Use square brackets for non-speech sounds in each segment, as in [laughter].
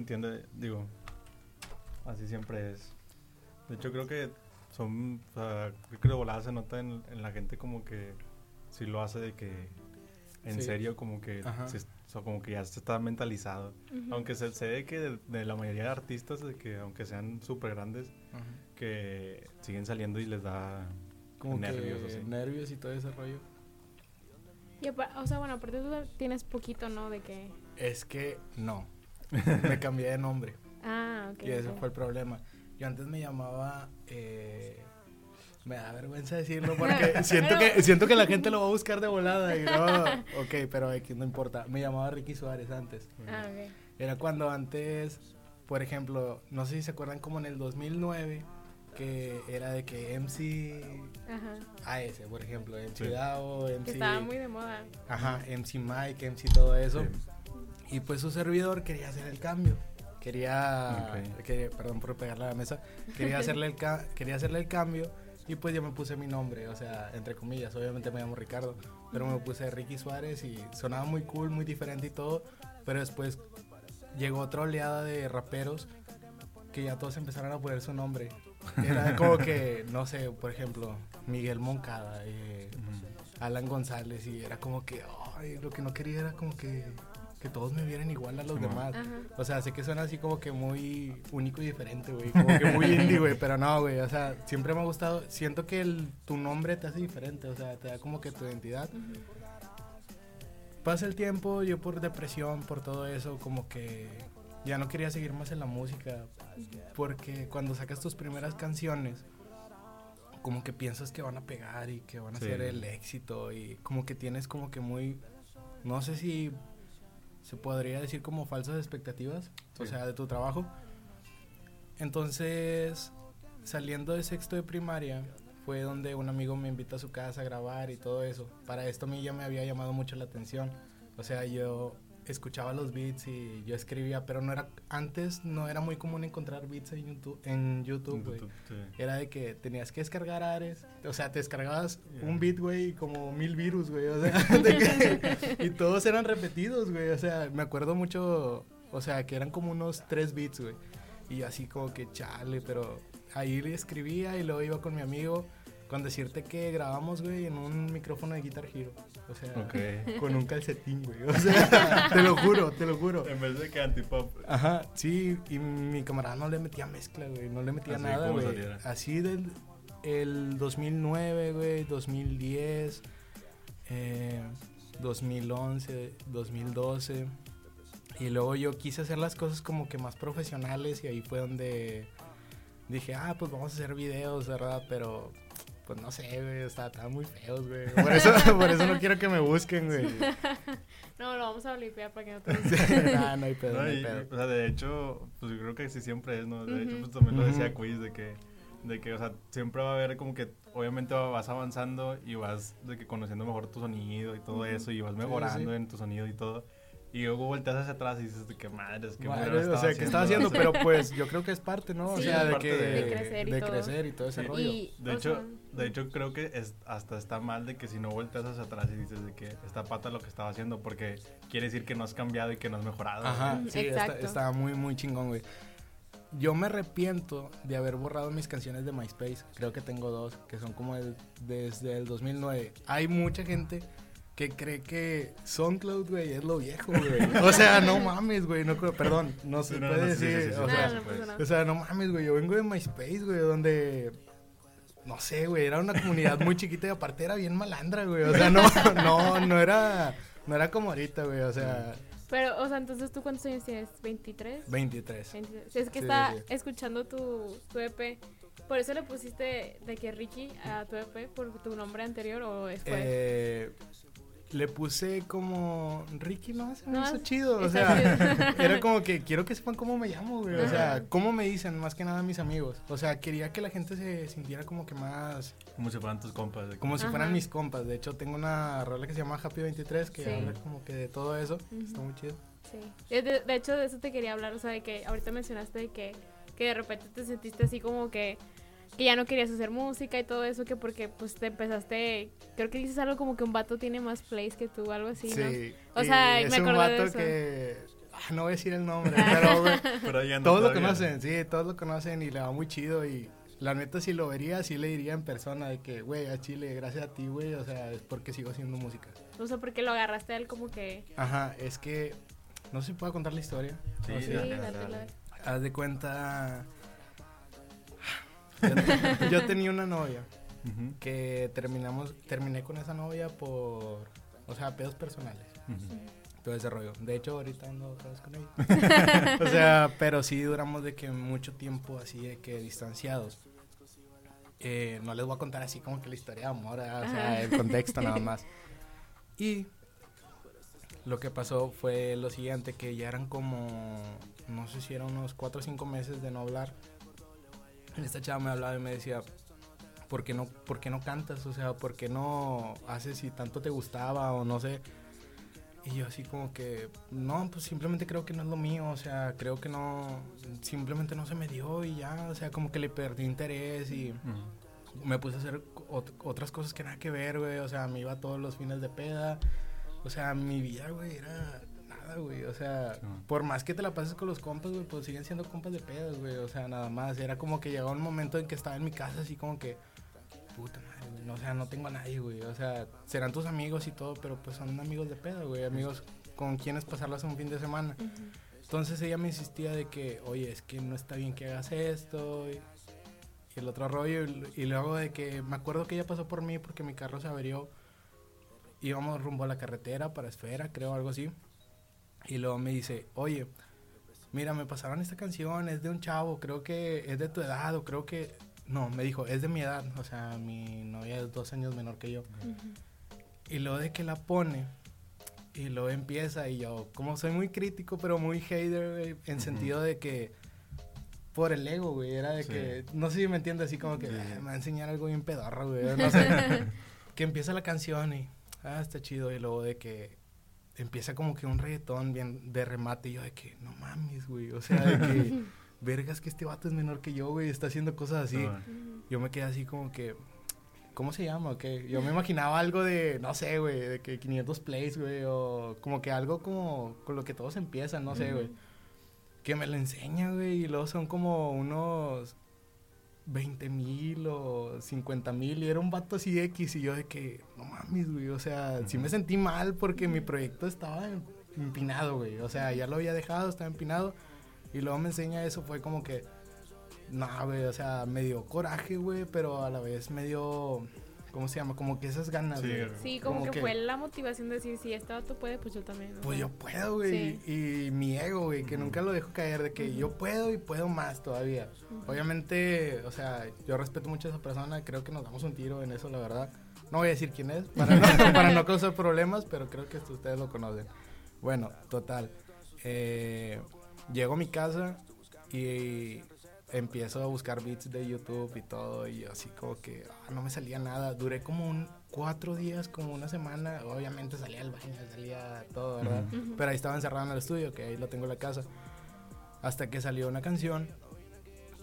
entiende, digo, así siempre es. De hecho, creo que son, o sea, creo que de volada se nota en, en la gente como que si lo hace de que en Sí. serio como que se- o sea, como que ya se está mentalizado. Ujú. Aunque se, se ve que de, de la mayoría de artistas, de que aunque sean súper grandes, Ajá. que siguen saliendo y les da Como nervios. que así. nervios y todo ese rollo. Y o sea, bueno, aparte tú tienes poquito, ¿no? De que... Es que no. [laughs] Me cambié de nombre. Ah, ok. y ese fue el problema. Yo antes me llamaba. eh, me da vergüenza decirlo porque [laughs] siento que siento que la gente lo va a buscar de volada y no. [laughs] Ok, pero aquí no importa. Me llamaba Ricky Suárez antes. Ah, ok. Era cuando antes, por ejemplo, no sé si se acuerdan como en el 2009 que era de que MC Ajá. AS, por ejemplo, MC Sí. Dao, MC Que estaba muy de moda. Ajá, MC Mike, MC todo eso. Sí. Y pues su servidor quería hacer el cambio. Quería, Ok. que- perdón por pegarle a la mesa, quería hacerle, el ca- quería hacerle el cambio y pues yo me puse mi nombre, o sea, entre comillas, obviamente me llamo Ricardo, pero me puse Ricky Suárez y sonaba muy cool, muy diferente y todo, pero después llegó otra oleada de raperos que ya todos empezaron a poner su nombre. Era [laughs] como que, no sé, por ejemplo, Miguel Moncada, eh. Alan González y era como que, ay, lo que no quería era como que, que todos me vieran igual a los demás. Ajá. O sea, sé que suena así como que muy único y diferente, güey, como que muy [laughs] indie, güey, pero no, güey, o sea, siempre me ha gustado, siento que el, tu nombre te hace diferente, o sea, te da como que tu identidad. Pasa el tiempo, yo por depresión, por todo eso, como que ya no quería seguir más en la música, porque cuando sacas tus primeras canciones, como que piensas que van a pegar y que van a Sí. ser el éxito y como que tienes como que muy, no sé si se podría decir como falsas expectativas, o sea, de tu trabajo. Entonces, saliendo de sexto de primaria, fue donde un amigo me invitó a su casa a grabar y todo eso. Para esto a mí ya me había llamado mucho la atención. O sea, yo escuchaba los beats y yo escribía, pero no era antes no era muy común encontrar beats en YouTube, en YouTube, güey. Sí. Era de que tenías que descargar Ares, o sea, te descargabas un beat, güey, y como mil virus, güey, o sea, [laughs] que- y todos eran repetidos, güey, o sea, me acuerdo mucho, o sea, que eran como unos tres beats, güey, y así como que chale, pero ahí le escribía y luego iba con mi amigo con decirte que grabamos, güey, en un micrófono de Guitar Hero, o sea, [laughs] con un calcetín, güey, o sea, [laughs] te lo juro, te lo juro. En vez de que antipop. Ajá, sí, y mi camarada no le metía mezcla, güey, no le metía Así nada, como güey. saliera. Así del el 2009, güey, 2010, eh, 2011, 2012. Y luego yo quise hacer las cosas como que más profesionales y ahí fue donde dije, ah, pues vamos a hacer videos, ¿verdad? Pero, pues no sé, güey, está- estaban muy feos, güey. Por eso, [laughs] por eso no quiero que me busquen, güey. [laughs] No, lo vamos a limpiar para que no te [laughs] nah, no hay pedo, no, No, hay y- pedo. o sea, de hecho, pues yo creo que sí siempre es, ¿no? De hecho, pues también lo decía. Quiz, de que, de que, o sea, siempre va a haber como que, obviamente vas avanzando y vas de que conociendo mejor tu sonido y todo eso, y vas Sí, mejorando sí. en tu sonido y todo. Y luego volteas hacia atrás y dices de que madres, que Madre, o sea, que estaba haciendo, pero [laughs] pues yo creo que es parte, ¿no? o Sí, sea, de, que, de- de crecer y de todo. crecer y todo ese Sí. rollo. Y, De o hecho, sea, de hecho creo que es, hasta está mal de que si no volteas hacia atrás y dices de que está pata lo que estaba haciendo porque quiere decir que no has cambiado y que no has mejorado. Ajá, Ujú, sí, está- estaba muy, muy chingón, güey. Yo me arrepiento de haber borrado mis canciones de MySpace. Creo que tengo dos, que son como el, desde el 2009. Hay mucha gente que cree que SoundCloud, güey, es lo viejo, güey. O sea, no mames, güey. No, creo- perdón, no se no, puede no, sí, sí, decir. sí, sí, o, sea, pues. o sea, no mames, güey. Yo vengo de MySpace, güey, donde... No sé, güey, era una comunidad muy chiquita y aparte era bien malandra, güey. O sea, no, [laughs] no, no era, no era como ahorita, güey. O sea, Pero, o sea, entonces tú cuántos años tienes? ¿23? 23. 23. Es que Sí, está sí. escuchando tu, tu EP. ¿Por eso le pusiste de que Ricky a tu EP por tu nombre anterior o después? Eh, le puse como Ricky, no, me No, hizo chido. O sea, [laughs] era como que quiero que sepan cómo me llamo, güey. O sea, cómo me dicen, más que nada mis amigos. O sea, quería que la gente se sintiera como que más. Como si fueran tus compas. que- Como si Ajá. fueran mis compas. De hecho, tengo una rola que se llama Happy 23 que Sí. habla como que de todo eso. Está muy chido. Sí. De, de- de hecho, de eso te quería hablar. O sea, de que ahorita mencionaste de que, que de repente te sentiste así como que, que ya no querías hacer música y todo eso, que porque pues te empezaste. Creo que dices algo como que un vato tiene más plays que tú, algo así, ¿no? O y sea, es me un acordé de vato eso. que. ah, no voy a decir el nombre, pero, güey, [laughs] Pero anda todos lo conocen, sí, todos lo conocen y le va muy chido y la neta si lo vería, sí le diría en persona de que, güey, a Chile, gracias a ti, güey, o sea, es porque sigo haciendo música. O sea, porque lo agarraste a él como que... Ajá, es que, no sé si puedo contar la historia. Sí, O Sí, dale, dale. Haz de cuenta, yo, tenía una novia que terminamos, terminé con esa novia por, o sea, pedos personales. ujú. todo ese rollo. De hecho, ahorita ando otra vez con ella. [laughs] o sea, pero sí duramos de que mucho tiempo así de que distanciados. Eh, no les voy a contar así como que la historia de amor, o Ajá. sea, el contexto nada [laughs] más. Y lo que pasó fue lo siguiente, que ya eran como, no sé si eran unos cuatro o cinco meses de no hablar. Esta chava me hablaba y me decía, ¿por qué no, por qué no cantas? O sea, ¿por qué no haces si tanto te gustaba o no sé? Y yo así como que, no, pues simplemente creo que no es lo mío, o sea, creo que no, simplemente no se me dio y ya, o sea, como que le perdí interés y me puse a hacer ot- otras cosas que nada que ver, güey, o sea, me iba todos los fines de peda, o sea, mi vida, güey, era nada, güey, o sea, Sí, por más que te la pases con los compas, güey, pues siguen siendo compas de pedas, güey, o sea, nada más, era como que llegaba un momento en que estaba en mi casa así como que, puta madre, güey, no, o sea, no tengo a nadie, güey, o sea, serán tus amigos y todo, pero pues son amigos de peda, güey, amigos con quienes pasarlas un fin de semana. Ujú. Entonces ella me insistía de que, oye, es que no está bien que hagas esto. Y, y el otro rollo. Y, y luego de que me acuerdo que ella pasó por mí porque mi carro se averió. Íbamos rumbo a la carretera para Esfera, creo, algo así. Y luego me dice, oye, mira, me pasaron esta canción, es de un chavo, creo que es de tu edad o creo que... No, me dijo, es de mi edad. O sea, mi novia es dos años menor que yo. Y luego de que la pone y luego empieza y yo, como soy muy crítico, pero muy hater, güey, en Ujú. sentido de que por el ego, güey, era de Sí. que, no sé si me entiendes, así como que Sí. "Ah, me va a enseñar algo bien pedorro, güey, no sé. [laughs] que empieza la canción y, ah, está chido, y luego de que empieza como que un reggaetón bien de remate y yo de que, no mames, güey, o sea, de que, [laughs] vergas que este vato es menor que yo, güey, está haciendo cosas así. Ah. Yo me quedé así como que, ¿cómo se llama? ¿Qué? Yo me imaginaba algo de, no sé, güey, de que 500 plays, güey, o como que algo como con lo que todos empiezan, no sé, güey. Que me lo enseña, güey, y luego son como unos 20 mil o 50 mil, y era un vato así X, y yo de que, no mames, güey, o sea, sí me sentí mal porque mi proyecto estaba empinado, güey, o sea, ya lo había dejado, estaba empinado, y luego me enseña eso, fue como que, no, güey, o sea, me dio coraje, güey, pero a la vez me dio, ¿cómo se llama? Como que esas ganas, Sí, güey. Sí, como, Como que, que- fue la motivación de decir, si este vato puede, pues yo también. Pues yo puedo, güey. Y mi ego, güey, que nunca lo dejo caer, de que yo puedo y puedo más todavía. Obviamente, o sea, yo respeto mucho a esa persona, creo que nos damos un tiro en eso, la verdad. No voy a decir quién es, para no, [laughs] para no causar problemas, pero creo que esto ustedes lo conocen. Bueno, total. Eh, llego a mi casa y empiezo a buscar beats de YouTube y todo, y así como que ah, no me salía nada. Duré como un cuatro días, como una semana. Obviamente salía al baño, salía todo, ¿verdad? Ujú. Pero ahí estaba encerrado en el estudio, que ahí lo tengo en la casa. Hasta que salió una canción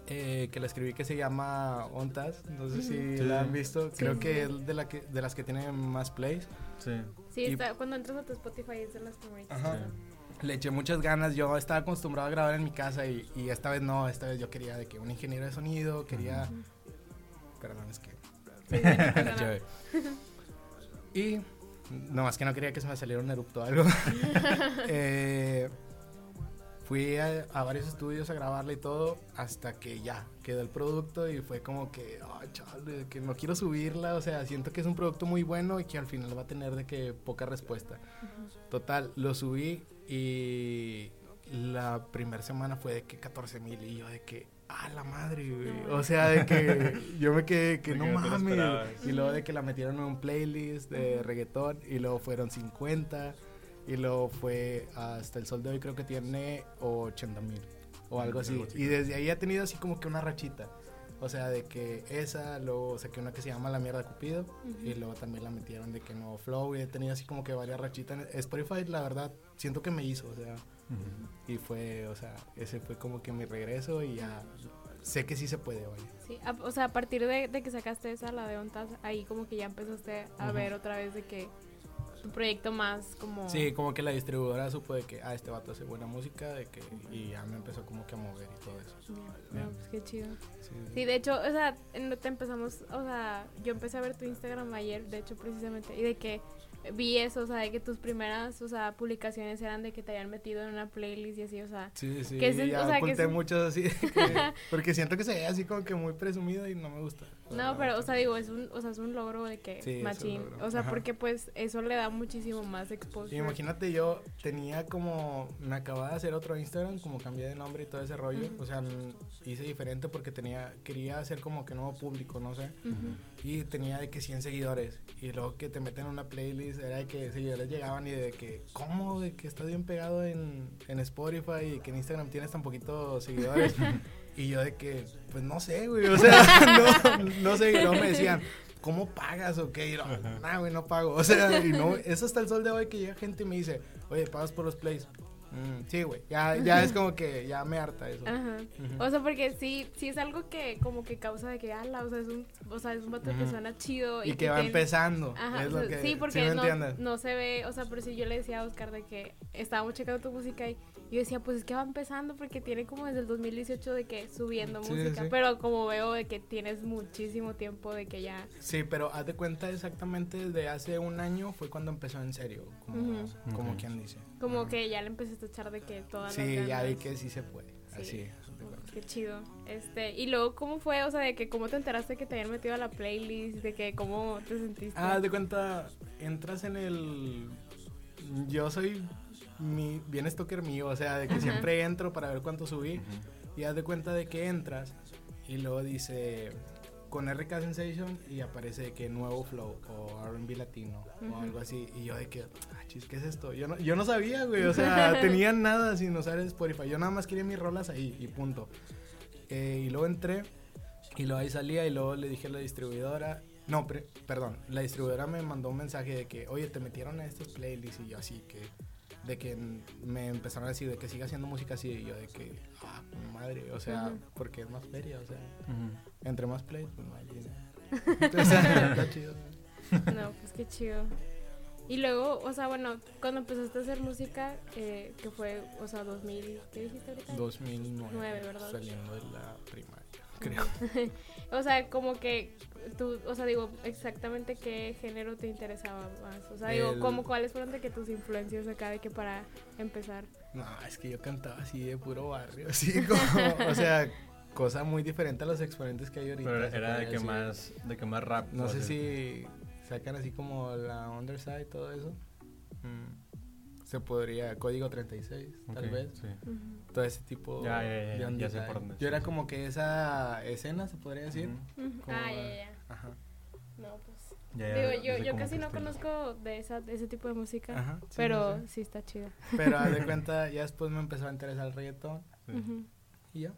eh, que la escribí que se llama Ontas. No sé si Sí. la han visto. Sí, Creo sí, que es de, la que, de las que tienen más plays. Sí. Sí, y- está, cuando entras a tu Spotify es de las favoritas. Ajá. Le eché muchas ganas. Yo estaba acostumbrado a grabar en mi casa y, y esta vez no. Esta vez yo quería de que un ingeniero de sonido, quería... Perdón, es que... Sí, [laughs] y no más que no quería que se me saliera un erupto o algo. [laughs] Eh, fui a, a varios estudios a grabarla y todo hasta que ya quedó el producto y fue como que, ay, chale, que no quiero subirla, o sea, siento que es un producto muy bueno y que al final va a tener de que poca respuesta. Total, lo subí y la primera semana fue de que 14 mil y yo de que, ah, la madre, güey. O sea, de que yo me quedé que no mames. Y luego de que la metieron en un playlist de reggaetón y luego fueron 50 y luego fue hasta el sol de hoy creo que tiene 80 mil o algo así. Algo así. Y desde ahí ha tenido así como que una rachita. O sea, de que esa, luego saqué una que se llama La Mierda Cupido y luego también la metieron de que no flow y he tenido así como que varias rachitas. en Spotify, la verdad, siento que me hizo, o sea, y fue, o sea, ese fue como que mi regreso y ya sé que sí se puede, oye. Sí, a- o sea, a partir de, de que sacaste esa, la de Ontas, ahí como que ya empezaste a ver otra vez de que, tu proyecto más como... Sí, como que la distribuidora supo de que, ah, este vato hace buena música, de que, y ya me empezó como que a mover y todo eso. Ya, no, pues qué chido. Sí, Sí, de hecho, o sea, te empezamos, o sea, yo empecé a ver tu Instagram ayer, de hecho, precisamente, y de que vi eso, o sea, de que tus primeras, o sea, publicaciones eran de que te habían metido en una playlist y así, o sea, Sí, sí, Que es ya o sea, que oculté es un- muchos así, que- [laughs] porque siento que se ve así como que muy presumido y no me gusta. No, pero, o sea, digo, es un, o sea, es un logro de que, Sí, es un machín, logro. o sea, Ajá. porque pues eso le da muchísimo más exposure. Imagínate, yo tenía como, me acababa de hacer otro Instagram, como cambié de nombre y todo ese rollo, o sea, hice diferente porque tenía, quería hacer como que nuevo público, no sé, y tenía de que 100 seguidores, y luego que te meten en una playlist, era de que seguidores llegaban y de que, ¿cómo? De que estás bien pegado en, en Spotify y que en Instagram tienes tan poquitos seguidores, [laughs] y yo de que, pues no sé, güey, o sea, [laughs] no, no sé, y luego me [laughs] decían, ¿cómo pagas o qué? Y yo, nah, güey, no pago. O sea, y no, eso hasta el sol de hoy que llega gente y me dice, oye, ¿pagas por los plays? Mm, sí, güey, ya, ya es como que ya me harta eso. Ajá. O sea, porque sí, sí es algo que como que causa de que, ala, o sea, es un, o sea, es un vato que suena chido. y que va tiene- empezando. Ajá, es lo que, sí, ¿sí porque no, no se ve, o sea, pero si yo le decía a Oscar de que estábamos checando tu música y yo decía, pues es que va empezando porque tiene como desde el 2018 de que subiendo Sí, música, sí. pero como veo de que tienes muchísimo tiempo de que ya... Sí, pero haz de cuenta exactamente desde hace un año fue cuando empezó en serio, como, quien dice. Como que ya le empezaste a echar de que todas Sí, las ya vi que sí se puede. Sí. Así. Oh. Qué chido. Este, y luego, ¿cómo fue? O sea, de que cómo te enteraste que te habían metido a la playlist, de que cómo te sentiste. Ah, haz de cuenta, entras en el... Yo soy mi, bien stalker mío, o sea, de que Ajá. siempre entro para ver cuánto subí. Y haz de cuenta de que entras y luego dice con RK Sensation y aparece que nuevo flow o R&B latino o algo así. Y yo de que, ah, chis, ¿qué es esto? Yo no, yo no sabía, güey. O [laughs] sea, tenía nada sin usar Spotify. Yo nada más quería mis rolas ahí y punto. Eh, y luego entré y luego ahí salía y luego le dije a la distribuidora. No, pre- perdón, la distribuidora me mandó un mensaje de que, oye, te metieron a estos playlists y yo así que, de que me empezaron a decir de que siga haciendo música así y yo de que, ah, madre, o sea, Ujú. porque es más feria, o sea, Ujú. entre más plays, pues más dinero. o [laughs] sea, está chido. No, pues qué chido. Y luego, o sea, bueno, cuando empezaste a hacer música, eh, que fue, o sea, 2000, ¿qué dijiste ahorita? 2009, Nueve, ¿verdad? saliendo de la primaria, creo. [laughs] o sea, como que tú, o sea, digo, exactamente qué género te interesaba más. O sea, digo, como cuáles fueron de que tus influencias acá de que para empezar. No, es que yo cantaba así de puro barrio, [laughs] así como, o sea, cosa muy diferente a los exponentes que hay ahorita. Pero era de que decir. más, de que más rap. No sé si sacan así como la underside, todo eso. Mm, Se podría, código 36, tal vez. sí. Todo ese tipo Ya, ya, ya, de ya sé por dónde, Yo sí, era como que esa escena, se podría decir. Ujú. Como- Ah, ya, ya. Ajá. No, pues. Ya, ya, Digo, yo, yo casi no conozco de, esa, de ese tipo de música, Ajá, sí, pero no sé. sí está chida. Pero haz de [laughs] cuenta, ya después me empezó a interesar el reggaetón. Sí. Ujú. Y ya.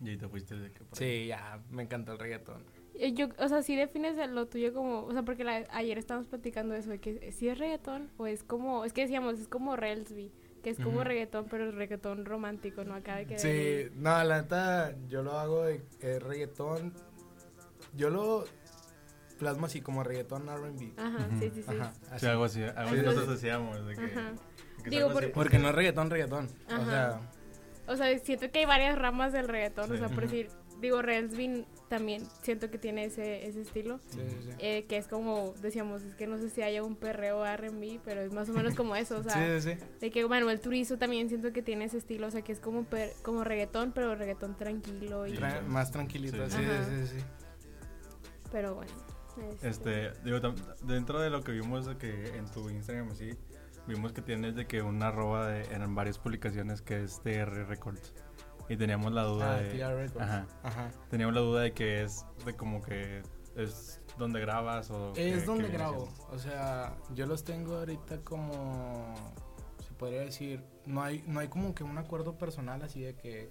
Y ahí te fuiste de que por ahí. Sí, ya, me encantó el reggaetón. Eh, Yo, o sea, sí defines lo tuyo como, o sea, porque la- ayer estábamos platicando eso, de que si es reggaetón o es como, es que decíamos, es como Relsby, que es como Ujú. reggaetón, pero reggaetón romántico, ¿no? Acá de que... Sí, no, la neta, yo lo hago de eh, reggaetón. Yo lo plasmo así como reggaetón RB. Ajá, sí, sí, sí. Ajá, Sí, algo así. Algo así Entonces- nosotros decíamos. De que, Ajá. que es Digo, por- Porque no es reggaetón, reggaetón. O sea, O sea, siento que hay varias ramas del reggaetón, o sea, por decir, digo, Relsby también siento que tiene ese, ese estilo. sí, sí, sí. eh, que es como, decíamos, es que no sé si haya un perreo R&B, pero es más o menos como eso, o sea, sí, sí, sí. de que Manuel Turizo también siento que tiene ese estilo, o sea, que es como per- como reggaetón, pero reggaetón tranquilo y Tra- más tranquilito, Sí. sí, sí, sí. pero bueno. Este, digo, tam- dentro de lo que vimos de que en tu Instagram así, vimos que tienes de que una arroba de, en varias publicaciones que es TR Records. Y teníamos la duda Ah, de... TR Records. Ajá. Ajá. Teníamos la duda de que es de como que es donde grabas o... Es qué donde grabo. O sea, yo los tengo ahorita como. Se podría decir. No hay, no hay como que un acuerdo personal así de que.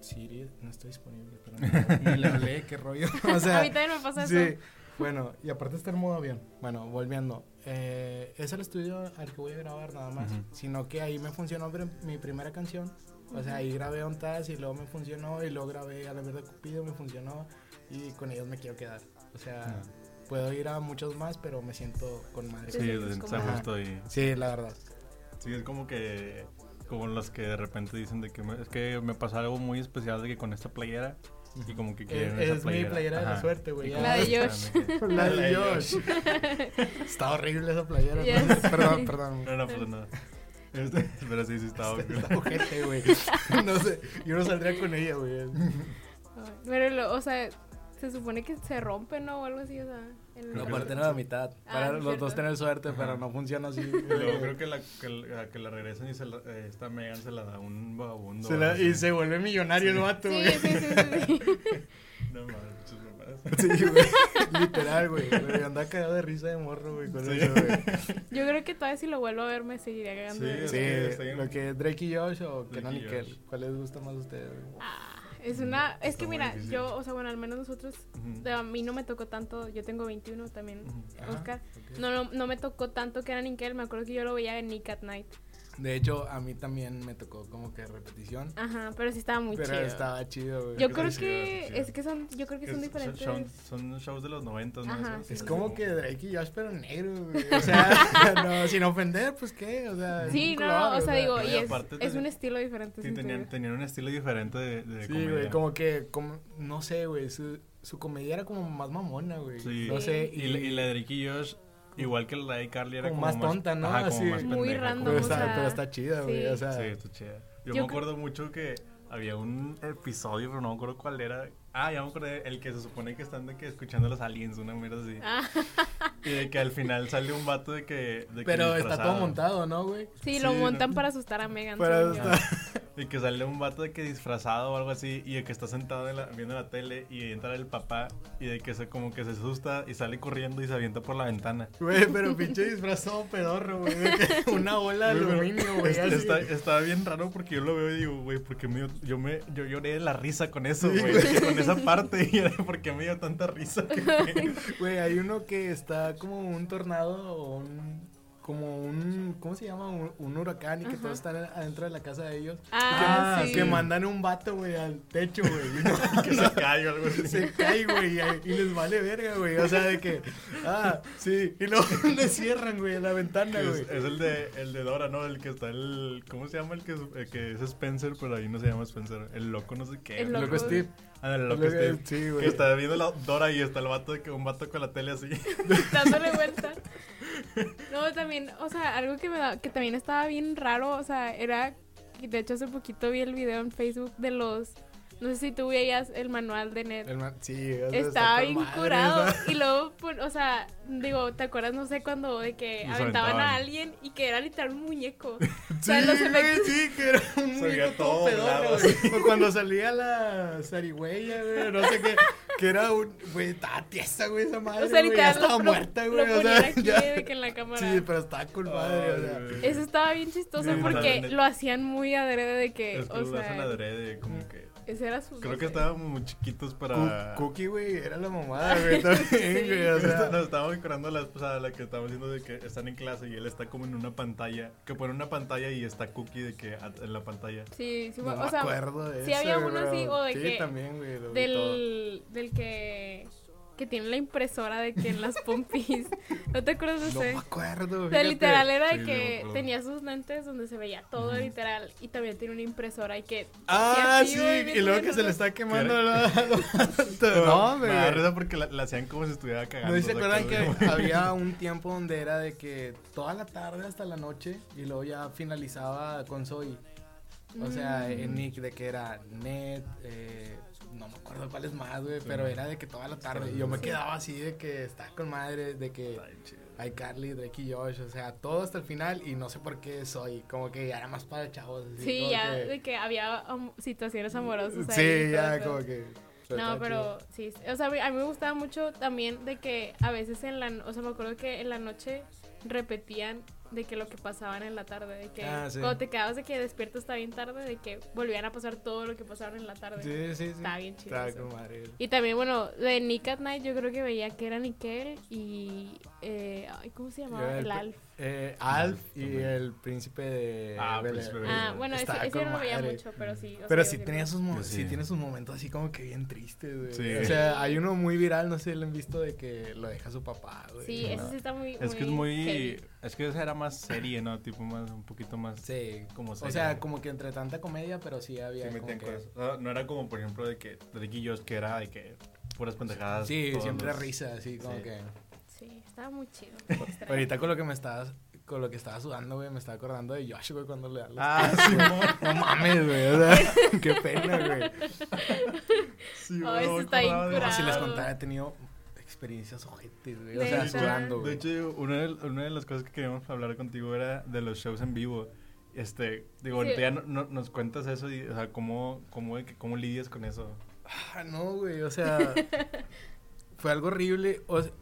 Siri no está disponible, pero ni le hablé, qué rollo. [laughs] O sea, a mí también me pasa sí. eso. Bueno, y aparte está en modo avión. Bueno, volviendo. Eh, es el estudio al que voy a grabar nada más. Sino que ahí me funcionó mi primera canción. O sea, ahí grabé un Taz y luego me funcionó. Y luego grabé a la verdad Cupido, me funcionó. Y con ellos me quiero quedar. O sea, puedo ir a muchos más, pero me siento con madre. Sí, justo y Sí, la verdad. sí es como que como los que de repente dicen de que me- es que me pasó algo muy especial de que con esta playera y como que quieren Es- esa es mi playera. playera de la Ajá. suerte, güey, [laughs] La de Josh. La de Josh. Está horrible esa playera. [laughs] ¿no? sé. Perdón, perdón. No, no, pues nada. Este, [laughs] pero sí, sí estaba. Está ojete, güey. [laughs] No sé, yo no saldría con ella, güey. Pero, lo- o sea, se supone que se rompe, ¿no? O algo así, o sea. el- Lo que- parten a la mitad. Ah, Para sí, los cierto. dos tener suerte, pero no funciona así. Y luego [laughs] creo que la, que, la, que la regresan y se la, eh, esta Megan se la da a un vagabundo. Se la- y se vuelve millonario el vato, Sí, güey. sí, sí, sí, sí. No mames. [laughs] Sí, [laughs] güey. Literal, güey. güey. Anda cagado de risa de morro, güey, con Sí. eso, güey. [laughs] Yo creo que todavía si lo vuelvo a ver me seguiría cagando. Sí, de risa. Sí, bien. lo que es Drake y Josh o Kenan y y Kel. ¿Cuál les gusta más a ustedes, güey? Ah, es una. Es Está que mira, difícil. yo, o sea, bueno, al menos nosotros. Ujú. de- A mí no me tocó tanto. Yo tengo 21 también, Ujú. Ajá, Oscar. ok. No, no, no me tocó tanto que era Nickel. Me acuerdo que yo lo veía en Nick at Night. De hecho, a mí también me tocó como que repetición. Ajá, pero sí estaba muy pero chido. estaba chido, güey. Yo creo chido, que chido. es que son, yo creo que Que son es- diferentes. Son, son shows de los 90, ¿no? Ajá, Esos. sí, Es sí, como sí. que Drake y Josh, pero negro, güey. [laughs] O sea, [laughs] no, sin ofender, pues qué, o sea. Sí, no, color, o sea, digo, y y es, aparte es tenían- un estilo diferente. Sí, tenían, tenían un estilo diferente de, de Sí, comedia. güey, como que, como, no sé, güey, su, su comedia era como más mamona, güey. Sí. No sé, Y, la- y la de Drake y Josh, igual que la de Carly, era Como como, más tonta, ¿no? Ajá, como más Muy pendeja, random, como- pero, o está, sea, pero está chida, güey, sí. o sea. Sí, está chida. Yo, Yo me acuerdo mucho que había un episodio, pero no me acuerdo cuál era. Ah, ya me acordé, el que se supone que están de que escuchando a los aliens, una mierda así. Ah, Y de que al final sale un vato de que. De que Pero está disfrazado. todo montado, ¿no, güey? sí, lo montan no. para asustar a Megan. Yo. está- Y que sale un vato de que disfrazado o algo así. Y de que está sentado en la- viendo la tele. Y entra el papá. Y de que se como que se asusta. Y sale corriendo y se avienta por la ventana. Güey, pero pinche disfrazado pedorro, güey. [laughs] Una bola de aluminio, güey. Está, así. está, está bien raro porque yo lo veo y digo, güey, porque me yo me yo lloré de la risa con eso, güey, con esa parte [laughs] porque me dio tanta risa. [laughs] Güey, hay uno que está como un tornado o un. Como un. ¿Cómo se llama? Un, un huracán y que Ajá. todos están adentro de la casa de ellos. Ah, que, sí. que mandan un vato, güey, al techo, güey. y no- que se [laughs] cae o algo así. se cae, güey, y, y les vale verga, güey. O sea, de que, ah, sí, y luego [laughs] le cierran, güey, la ventana, güey. Es, es el de el de Dora, ¿no? El que está el ¿cómo se llama el que es, el que es Spencer, pero ahí no se llama Spencer, el loco no sé qué. El Loco loco. Steve. Ah, el loco Steve. sí, güey. Que está viendo la Dora y está el vato un vato con la tele así. [laughs] dándole vuelta. [laughs] No, también, o sea, algo que me da, que también estaba bien raro, o sea, era, de hecho hace poquito vi el video en Facebook de los, no sé si tú veías el manual de Ned. El man- sí, o Estaba está bien madre, curado o sea. y luego, pues, o sea, digo, ¿te acuerdas, no sé, cuando de que aventaban, aventaban. a alguien y que era literal un muñeco? [laughs] O Sí, sea, los efectos... sí, que era un muñeco todo pedorro. O cuando salía la zarigüeya, güey, no sé qué, que era un, güey, estaba tiesa, güey, esa madre, O sea, güey, ya estaba muerta, lo güey, o sea, aquí ya. de que en la cámara. Sí, pero estaba con madre, o sea. Güey. Eso estaba bien chistoso Sí, porque lo hacían muy adrede de que, Es que o lo hacen sea, adrede, como que ese era su... creo que estábamos muy chiquitos para Cu- Cookie, güey, era la mamada, [laughs] güey, también, güey, o sea. Nos estábamos decorando la esposa la que estamos diciendo de que están en clase y él está como en una pantalla, que pone una pantalla y está Cookie de que en la pantalla. Sí, sí, No o me sea, acuerdo de sí eso, había uno así, o de sí, que- también, güey, del, del que, que tiene la impresora de que en las [laughs] pompis, ¿no te acuerdas de No ese? me acuerdo, O sea, literal era de Sí, no me que acuerdo. tenía sus lentes donde se veía todo literal y también tiene una impresora y que Ah, sí, y luego que se le está quemando ¿Qué la... [laughs] No, Me da risa porque la, la hacían como si estuviera cagando. ¿No se acuerdan que había [laughs] un tiempo donde era de que toda la tarde hasta la noche y luego ya finalizaba con Zoe? O sea, Mm. en Nick de que era Ned, eh, no me acuerdo cuál es más, güey, pero era de que toda la tarde. Y yo me quedaba así de que está con madre, de que hay Carly, Drake y Josh, o sea, todo hasta el final y no sé por qué Zoe, como que ya era más para chavos. así, Sí, ya que- de que había um, situaciones amorosas ahí Sí, ya como que... No, pero sí, o sea, a mí- a mí me gustaba mucho también de que a veces en la, o sea, me acuerdo que en la noche repetían de que lo que pasaban en la tarde, de que Ah, sí. cuando te quedabas de que despierto está bien tarde, de que volvían a pasar todo lo que pasaron en la tarde. Sí, sí, sí. Está bien chido. Y también, bueno, de Nick at Night yo creo que veía que era Nickel y eh, ay, ¿cómo se llamaba? Yo El el- Alf. Eh, Alf y el príncipe de Ah, Bel Príncipe Ah, bueno, ese, Estaba ese con no lo veía madre. mucho, pero sí. o Pero sea, sí tenía sus, mo- Yo sí sí. tiene sus momentos así como que bien tristes, güey. Sí. O sea, hay uno muy viral, no sé si lo han visto, de que lo deja su papá, güey. Sí, ¿no? ese sí está muy. Es que es muy. heavy. Es que esa era más serie, ¿no? Tipo más, un poquito más. Sí. Como O serie. sea, como que entre tanta comedia, pero sí había Sí, como metían que... cosas. O sea, no era como, por ejemplo, de que Drake y Josh, que era de que puras pendejadas. Sí, siempre los- risa, así como Sí. que... Sí, estaba muy chido. Ahorita con lo que me estabas... Con lo que estaba sudando, güey, me estaba acordando de Josh, güey, cuando le da. Ah, sí, no mames, güey, o sea, [laughs] qué pena, güey. sí, no eso me está de No, si les contara, he tenido experiencias ojetes, güey. O De sea, sudando, De güey. hecho, una de, una de las cosas que queríamos hablar contigo era de los shows en vivo. Este, digo, Sí. ahorita ya no- no- nos cuentas eso y, o sea, cómo, cómo, de cómo lidias con eso. Ah, no, güey, o sea, fue algo horrible. O sea,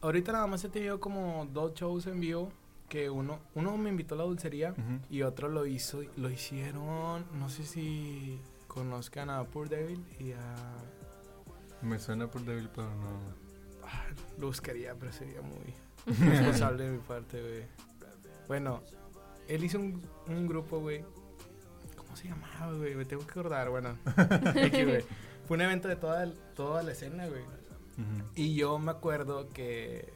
ahorita nada más he tenido como dos shows en vivo que uno, uno me invitó a la dulcería y otro lo hizo, lo hicieron, no sé si conozcan a Poor Devil y a... Me suena por débil, pero no. ah, lo buscaría, pero sería muy [laughs] responsable de mi parte, güey. Bueno, él hizo un, un grupo, güey. ¿Cómo se llamaba, güey? Me tengo que acordar, bueno. [laughs] Fue un evento de toda, el- toda la escena, güey. Y yo me acuerdo que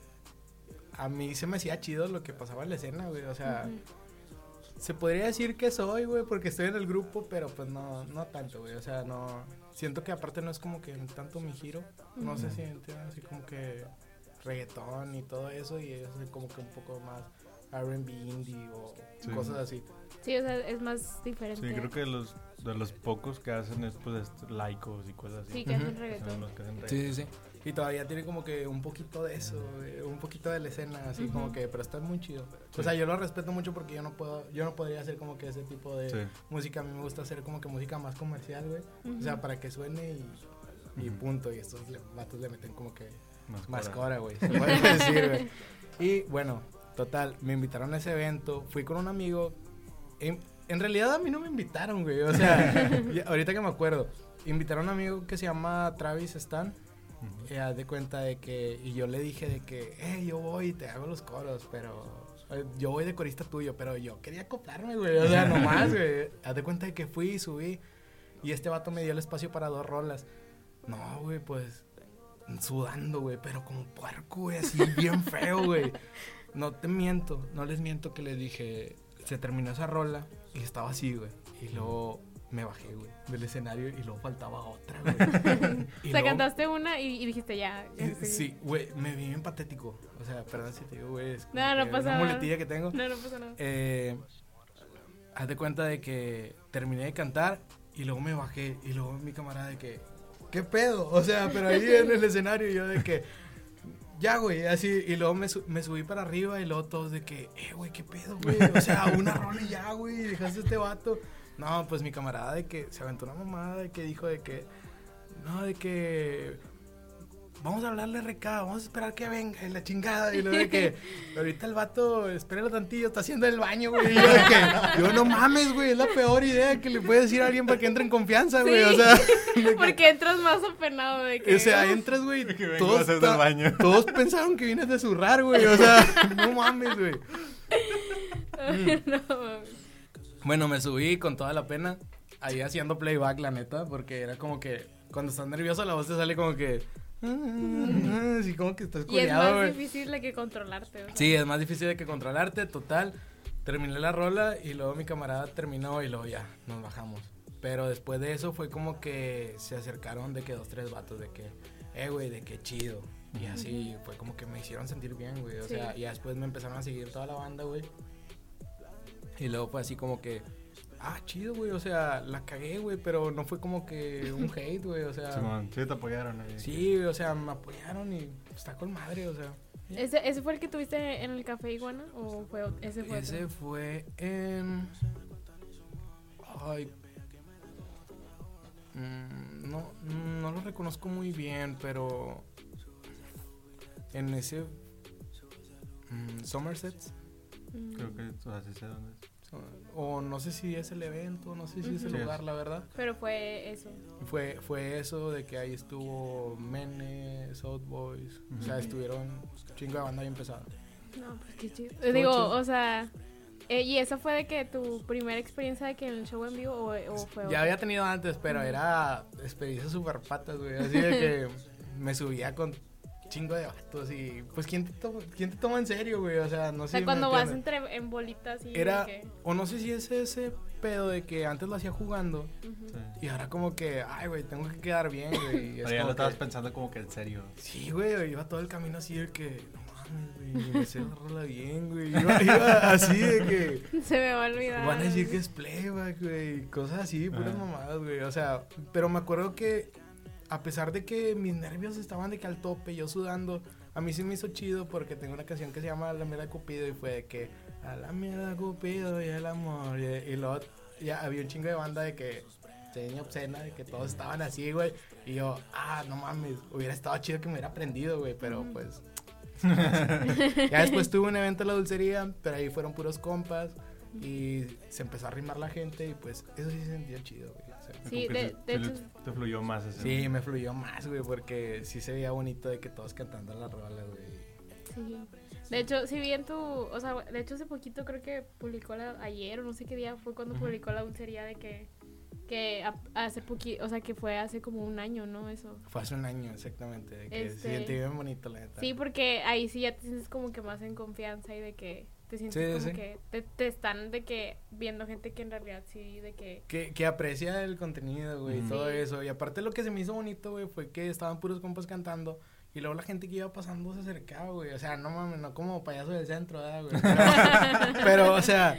a mí se me hacía chido lo que pasaba en la escena, güey. O sea, se podría decir que soy, güey, porque estoy en el grupo, pero pues no, no tanto, güey. O sea, no. Siento que aparte no es como que tanto mi giro. No sé Ujú. si entienden, así como que reggaetón y todo eso. Y es como que un poco más RB indie o Sí. cosas así. Sí, o sea, es más diferente. Sí, creo que de los, de los pocos que hacen es, pues, laicos y cosas así. Sí, que hacen reggaetón. los que hacen Sí, reggaetón. sí, sí. Y todavía tiene como que un poquito de eso, güey, un poquito de la escena, así como Ujú. que, pero está muy chido. O Sí. sea, yo lo respeto mucho porque yo no puedo, yo no podría hacer como que ese tipo de Sí. música. A mí me gusta hacer como que música más comercial, güey. O Ujú. sea, para que suene y, y Ujú. punto. Y estos le- vatos le meten como que más cora. cora, güey. [laughs] Se puede decir, güey. Y bueno, total, me invitaron a ese evento. Fui con un amigo. En, en realidad a mí no me invitaron, güey. O sea, [laughs] ahorita que me acuerdo, invitaron a un amigo que se llama Travis Stan. Ujú. Y haz de cuenta de que, y yo le dije de que, eh, yo voy y te hago los coros, pero eh, yo voy de corista tuyo, pero yo quería acoplarme, güey, o sea, nomás, güey. [laughs] Haz de cuenta de que fui y subí, y este vato me dio el espacio para dos rolas. No, güey, pues, sudando, güey, pero como puerco, güey, así bien [laughs] feo, güey. No te miento, no les miento que les dije, se terminó esa rola y estaba así, güey. Y luego me bajé, güey, del escenario y luego faltaba otra, güey. [laughs] O sea, luego- cantaste una y, y dijiste ya. ya Sí, güey, me vi bien patético. O sea, perdón si te digo, güey. es como No, no pasa Una nada. muletilla que tengo. No, no pasa nada. Eh, haz de cuenta de que terminé de cantar y luego me bajé. Y luego mi camarada de que, ¿qué pedo? O sea, pero ahí en el escenario yo de que, ya, güey, así. Y luego me, su- me subí para arriba y luego todos de que, eh, güey, ¿qué pedo, güey? O sea, una rola y ya, güey, dejaste a este vato. No, pues mi camarada de que se aventó una mamada de que dijo de que, no, de que vamos a hablarle RK, vamos a esperar que venga y la chingada. Y luego de que [laughs] ahorita el vato, espéralo tantillo, está haciendo el baño, güey. Y yo de que, [laughs] yo no mames, güey, es la peor idea que le puedes decir a alguien para que entre en confianza, güey. O sea, [laughs] que- Porque entras más apenado de que. o sea, entras, güey. Que vengo a Todos, ta- baño. todos pensaron que vienes de zurrar, güey. O sea, no mames, güey. no, mames. Bueno, me subí con toda la pena. Ahí haciendo playback, la neta, porque era como que cuando estás nervioso la voz te sale como que. [laughs] Así como que estás y es culiado, más güey. difícil de que controlarte. o sea. Sí, es más difícil de que controlarte, total. Terminé la rola y luego mi camarada terminó y luego ya, nos bajamos. Pero después de eso fue como que se acercaron de que dos, tres vatos de que, eh, güey, de que chido. Y así fue como que me hicieron sentir bien, güey. O Sí. sea, y después me empezaron a seguir toda la banda, güey. Y luego fue así como que, ah, chido, güey. O sea, la cagué, güey, pero no fue como que un [laughs] hate, güey. O sea, Simón, sí te apoyaron ahí. sí, o sea, me apoyaron y está con madre, o sea. ¿Ese, ¿Ese fue el que tuviste en el Café Iguana? ¿O fue, ese fue Ese otro? fue en. Ay. Mm, No, no lo reconozco muy bien, pero. En ese. mm, Somerset. Mm. Creo que, o sea, sí sé dónde es. O no sé si es el evento, no sé si es el lugar, la verdad. Pero fue eso. Fue, fue eso de que ahí estuvo Mene, South Boys. O sea, estuvieron chingo de banda bien pesada. No, pues qué chido. Estuvo Digo, chido. o sea, eh, ¿y esa fue de que tu primera experiencia de que en el show en vivo o, o fue Ya había tenido antes, pero era experiencia super patas, güey. Así de que [laughs] me subía con chingo de vatos y pues ¿quién te toma, quién te toma en serio, güey? O sea, no O sé. sea, si me cuando vas entre en bolitas y Era, que- o no sé si es ese pedo de que antes lo hacía jugando. Sí. y ahora como que, ay, güey, tengo que quedar bien, güey. y es Pero ya lo estabas que- pensando como que en serio. Sí, güey, iba todo el camino así de que, no mames, güey, me sé la rola bien, güey. Iba, [laughs] iba así de que, [laughs] Se me va a olvidar. van a decir que es playback, güey, cosas así, puras Ajá. mamadas, güey. O sea, pero me acuerdo que, a pesar de que mis nervios estaban de que al tope, yo sudando, a mí sí me hizo chido porque tengo una canción que se llama La mierda de Cupido y fue de que, a la mierda Cupido y el amor. Y, y luego ya había un chingo de banda de que, seña obscena, de que todos estaban así, güey. Y yo, ah, no mames, hubiera estado chido que me hubiera aprendido, güey, pero pues. ya después tuve un evento en la dulcería, pero ahí fueron puros compas y se empezó a arrimar la gente y pues eso sí se sentía chido, güey. Sí, de- te, de te- hecho- te fluyó más ese. sí, me fluyó más, güey, porque sí se veía bonito de que todos cantando la rola, güey. Sí. De hecho, si vi en tu, o sea, de hecho hace poquito creo que publicó la, ayer o no sé qué día fue cuando publicó la dulcería de que, que hace poquito, o sea, que fue hace como un año, ¿no? Eso. Fue hace un año exactamente, de que Este- se bien bonito, la neta. Sí, porque ahí sí ya te sientes como que más en confianza y de que te sientes Sí, como sí. que te, te están de que viendo gente que en realidad sí, de que... Que, que aprecia el contenido, güey, y Ujú. todo Sí. eso. Y aparte lo que se me hizo bonito, güey, fue que estaban puros compas cantando. Y luego la gente que iba pasando se acercaba, güey. O sea, no mames, no como payaso del centro, ¿verdad, güey? Pero, [laughs] pero, o sea,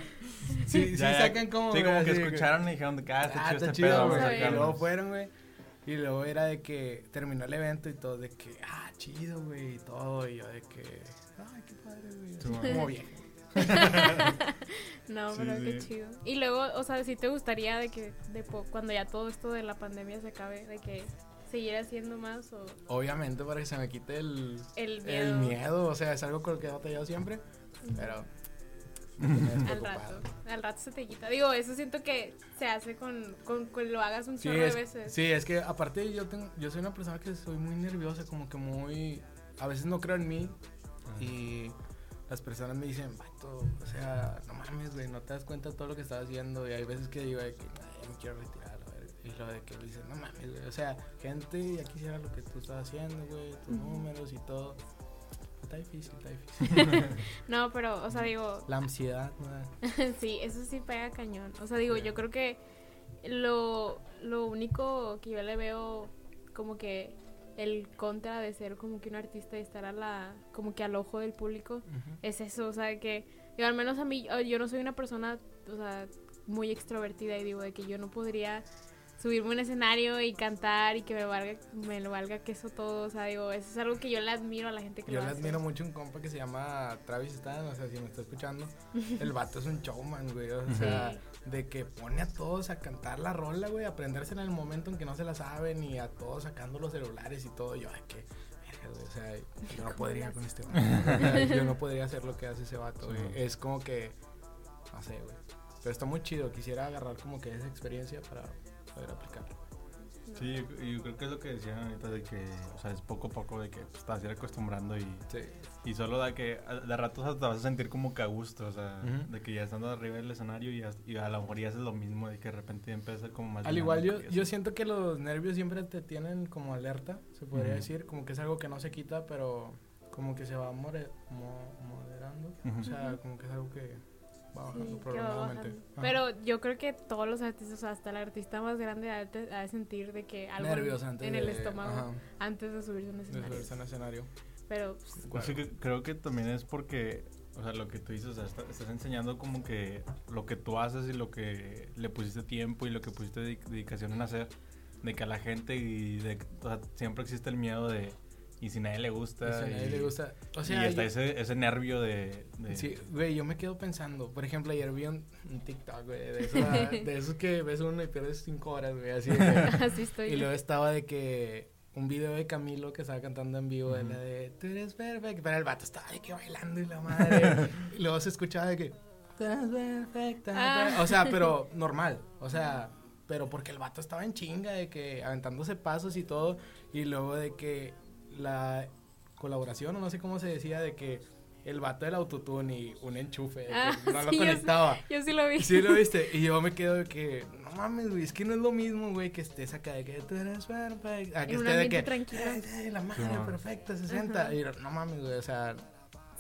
sí, sí Ya, sacan como... Sí, güey, como que así escucharon y dijeron ah, está Ah, chido está este chido, pedo, güey. Sí. Y luego fueron, güey. Y luego era de que terminó el evento y todo, de que, ah, chido, güey, y todo. Y yo de que, ay, qué padre, güey. Así Sí, como viejo. [laughs] No, Sí, pero qué sí. chido. Y luego, o sea, si te gustaría de que de po- cuando ya todo esto de la pandemia se acabe, de que seguir haciendo más o Obviamente para que se me quite el, el miedo, el miedo. O sea, es algo con lo que he batallado siempre. Pero... me tienes al rato. Al rato se te quita. Digo, eso siento que se hace con, con, con lo hagas un Sí chorro es, de veces. sí, es que aparte yo tengo, yo soy una persona que soy muy nerviosa, como que muy, a veces no creo en mí y las personas me dicen, vato, o sea, no mames, güey, no te das cuenta de todo lo que estás haciendo y hay veces que digo que, "Ay, me quiero retirar, a ver", y lo de que dicen, no mames, güey, o sea, gente ya quisiera lo que tú estás haciendo, güey, tus números y todo. Está difícil, está difícil. [laughs] No, pero, o sea, digo, [laughs] La ansiedad, ¿no? [laughs] sí, eso sí pega cañón. O sea, digo, yo creo que lo, lo único que yo le veo como que el contra de ser como que un artista y estar a la, como que al ojo del público es eso, o sea, que yo al menos a mí, yo no soy una persona, o sea, muy extrovertida y digo de que yo no podría subirme a un escenario y cantar y que me valga, me lo valga queso todo, o sea, digo, eso es algo que yo le admiro a la gente que Yo lo le hace. admiro mucho un compa que se llama Travis Stan, o sea, si me está escuchando, el vato es un showman, güey, o Sí. sea, de que pone a todos a cantar la rola, güey, aprenderse en el momento en que no se la saben y a todos sacando los celulares y todo, yo, ay, que, o sea, yo no ¿Cómo podría le con este vato, [laughs] yo no podría hacer lo que hace ese vato, Sí. güey, es como que, no sé, güey, pero está muy chido, quisiera agarrar como que esa experiencia para poder aplicarlo. Sí, yo, yo creo que es lo que decían ahorita de que, o sea, es poco a poco de que pues, te vas a ir acostumbrando y, Sí. y solo de que de ratos hasta te vas a sentir como que a gusto, o sea, Ujú. de que ya estando arriba del escenario y, hasta- y a lo mejor ya haces lo mismo, de que de repente ya empieza a ser como más Al igual yo, yo siento que los nervios siempre te tienen como alerta, se podría Ujú. decir, como que es algo que no se quita, pero como que se va more- mo- moderando, Ujú. o sea, como que es algo que va Sí, va bajando. Pero yo creo que todos los artistas, o sea, hasta el artista más grande ha de, ha de sentir de que algo en- nervios antes en de, el estómago ajá, antes de subirse a un de escenario. subirse en escenario. Pero pues, que creo que también es porque, o sea, lo que tú dices, o sea, está- estás enseñando como que lo que tú haces y lo que le pusiste tiempo y lo que pusiste dedic- dedicación en hacer, de que a la gente y de, o sea, siempre existe el miedo de, y si a nadie le gusta, Y si a nadie y, le gusta, o sea, y está yo- ese, ese nervio de... de- Sí, güey, yo me quedo pensando. Por ejemplo, ayer vi un, un TikTok, güey, de, esos- [laughs] de esos que ves uno y pierdes cinco horas, güey, así [laughs] de así estoy. Y luego estaba de que un video de Camilo que estaba cantando en vivo, de la de tú eres perfecto, pero el vato estaba de que bailando y la madre. [laughs] y luego se escuchaba de que, tú eres perfecta. Ah. O sea, pero normal. O sea, pero porque el vato estaba en chinga de que aventándose pasos y todo. Y luego de que la colaboración, o no sé cómo se decía, de que el vato del autotune y un enchufe, Ah, no lo sí, conectaba. Yo sí lo vi. Sí, lo viste. [laughs] Y yo me quedo de que, no mames, güey, es que no es lo mismo, güey, que estés acá de que tú eres perfecta. A que esté de que, tranquilo. "Ay, ay, la madre perfecta, 60. Ajá. Y no mames, güey, o sea,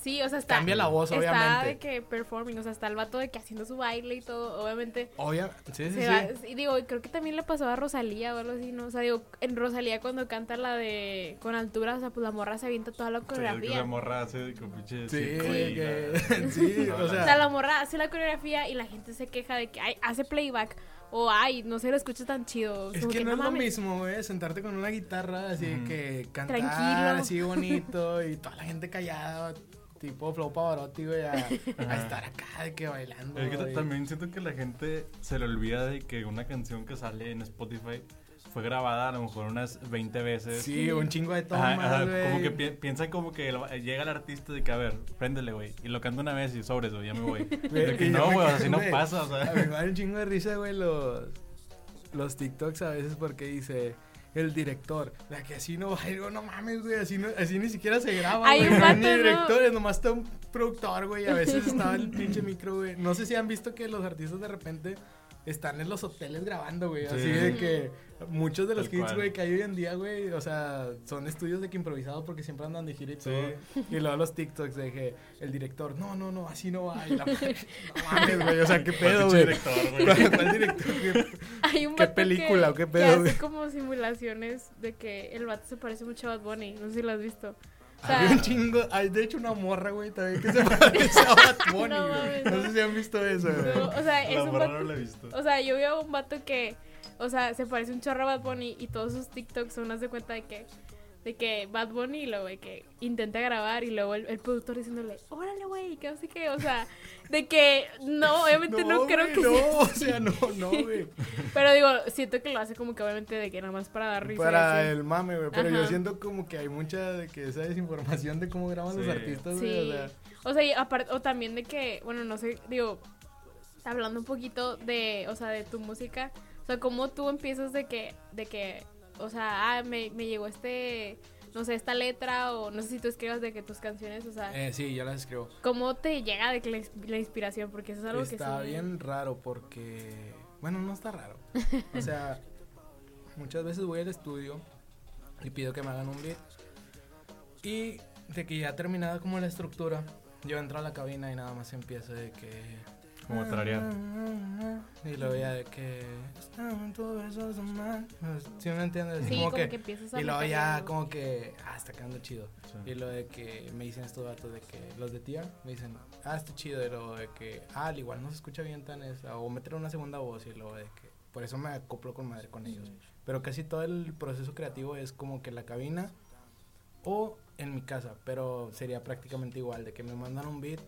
Sí, o sea, está. cambia la voz, Está obviamente. de que performing, o sea, está el vato de que haciendo su baile y todo, obviamente. Obvia, sí, sí, sí. va- y digo, creo que también le pasó a Rosalía o algo así, ¿no? O sea, digo, en Rosalía cuando canta la de con altura, o sea, pues la morra se avienta toda la Sí, coreografía. la morra hace con pinche Sí, que- la- [laughs] sí, [laughs] o sea- O sea, la morra hace la coreografía y la gente se queja de que ay, hace playback o ay, no se lo escucha tan chido. Es Como que no es lo mismo, güey, sentarte con una guitarra así de Ujú. que cantar Tranquilo. así bonito y toda la gente callada, tipo Flow Pavarotti, güey, a, a estar acá de que bailando. Es que también siento que la gente se le olvida de que una canción que sale en Spotify fue grabada a lo mejor unas 20 veces. Sí, un chingo de Ajá, tomas, ajá, güey. como que pi- piensan como que llega el artista de que, a ver, préndele, güey. Y lo canta una vez y sobres, güey, ya me voy. [laughs] De que no, güey, así [laughs] no pasa, o A mí me da un chingo de risa, güey, los, los TikToks a veces porque dice el director, la que así no va, digo, no mames, güey, así, no, así ni siquiera se graba, Hay güey, un ni ¿no? directores, nomás está un productor, güey, a veces [laughs] estaba el pinche micro, güey. No sé si han visto que los artistas de repente están en los hoteles grabando, güey, así Sí. de que muchos de los hits, güey, que hay hoy en día, güey, o sea, son estudios de que improvisados porque siempre andan de gira y Sí. todo. Y luego los TikToks de que el director, no, no, no, así no va. Y la madre, no mames, güey, o sea, qué [laughs] pedo, güey. director, güey. ¿Cuál, director, güey? [laughs] Hay un ¿Qué película que, o qué pedo, güey? hace como simulaciones de que el vato se parece mucho a Bad Bunny. No sé si lo has visto. O sea, Hay un chingo, hay de hecho una morra, güey, también que se [laughs] parece a Bad Bunny, No güey. mames, No no. sé si han visto eso, güey. no, o sea, es La un morra vato. no la he visto. O sea, yo veo a un vato que, o sea, se parece un chorro a Bad Bunny y todos sus TikToks son, haz de cuenta de que, de que Bad Bunny y luego de que intenta grabar y luego el, el productor diciéndole, órale, güey, que no sé qué, o sea, de que, no, [laughs] obviamente no, creo que No, sea o sea, no, no, güey. [laughs] Pero digo, siento que lo hace como que obviamente de que nada más para dar risa. Para así. el mame, güey. Pero yo siento como que hay mucha de que esa desinformación de cómo graban los artistas, güey. Sí. O sea, O sea, y aparte, o también de que, bueno, no sé, digo, hablando un poquito de, o sea, de tu música, o sea, cómo tú empiezas de que, de que, o sea, ah, me, me llegó este, no sé, esta letra, o no sé si tú escribas de que tus canciones, o sea, eh, sí, yo las escribo. cómo te llega de que la, ins- la inspiración, porque eso es algo que Está bien raro porque, bueno, no está raro. O sea, [laughs] muchas veces voy al estudio y pido que me hagan un beat. Y de que ya terminada como la estructura, yo entro a la cabina y nada más empiezo de que... Como tararear. Y luego ya de que... ¿Sí me entiendes? Sí, como como que, que, empiezas a y luego ya como que... Ah, está quedando chido. Sí. Y lo de que me dicen estos datos de que los de tía me dicen, ah, está chido. Y lo de que, ah, al igual no se escucha bien tan esa. O meter una segunda voz. Y luego de que, por eso me acoplo con madre con ellos. Pero casi todo el proceso creativo es como que la cabina o en mi casa. Pero sería prácticamente igual, de que me mandan un beat,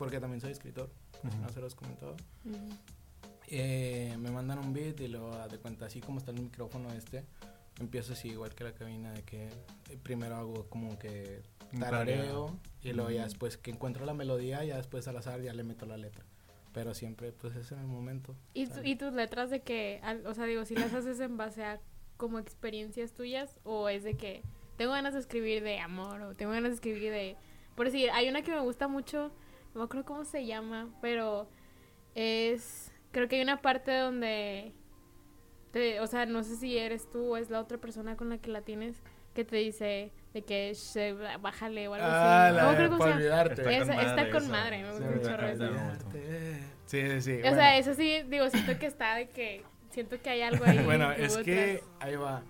porque también soy escritor, Ujú. no se los he comentado. Ujú. Eh, me mandan un beat y luego haz de cuenta, así como está el micrófono este, empiezo así igual que la cabina, de que eh, primero hago como que tarareo y luego ya después que encuentro la melodía, ya después al azar ya le meto la letra. Pero siempre pues es en el momento. ¿Y, tu- y tus letras de que, al- o sea, digo, si las haces en base a como experiencias tuyas o es de que tengo ganas de escribir de amor o tengo ganas de escribir de... Por decir, hay una que me gusta mucho, no me acuerdo cómo se llama, pero es... Creo que hay una parte donde... te- o sea, no sé si eres tú o es la otra persona con la que la tienes que te dice de que "She, bájale o algo Ah, así. No me la cómo se para llama. olvidarte. Está con esa. madre, me Sí, gusta está con madre. Sí, sí, sí. O bueno. sea, eso sí, digo, siento que está de que. Siento que hay algo [laughs] ahí. bueno, que es que atrás. ahí va.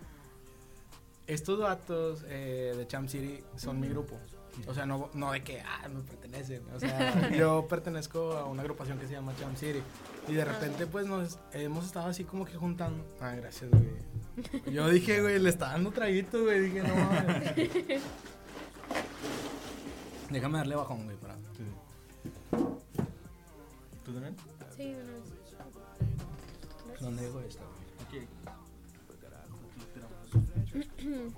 Estos datos eh, de Champ City son mi grupo. O sea, no, no de que, ah, me pertenecen. O sea, [laughs] yo pertenezco a una agrupación que se llama Champ City. Y de repente, pues, nos hemos estado así como que juntando. Ah, gracias, güey. [laughs] Yo dije, güey, le está dando traguito, güey. Dije, no mames. [laughs] Déjame darle bajón, güey, para. Sí. ¿Tú también? Sí, vez. ¿Dónde dejo esto, güey? Aquí.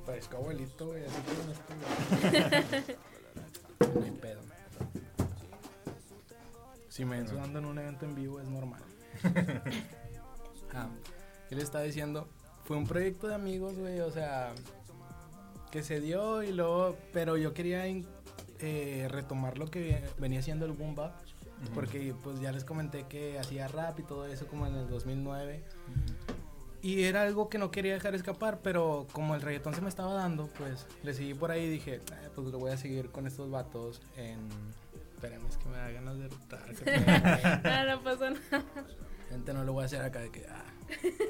Parezco abuelito, güey, así que no estoy. No hay pedo. Si me ven sudando en un evento en vivo es normal. [laughs] ah, ¿Qué le estaba diciendo? Fue un proyecto de amigos, güey, o sea, que se dio y luego, pero yo quería eh, retomar lo que venía haciendo el boom bap, porque pues ya les comenté que hacía rap y todo eso como en el 2009. Y era algo que no quería dejar escapar, pero como el reggaetón se me estaba dando, pues le seguí por ahí y dije, ah, pues lo voy a seguir con estos vatos en... Es que me da ganas de rotar. [laughs] no, no pasa nada. Gente, no lo voy a hacer acá de que... Ah.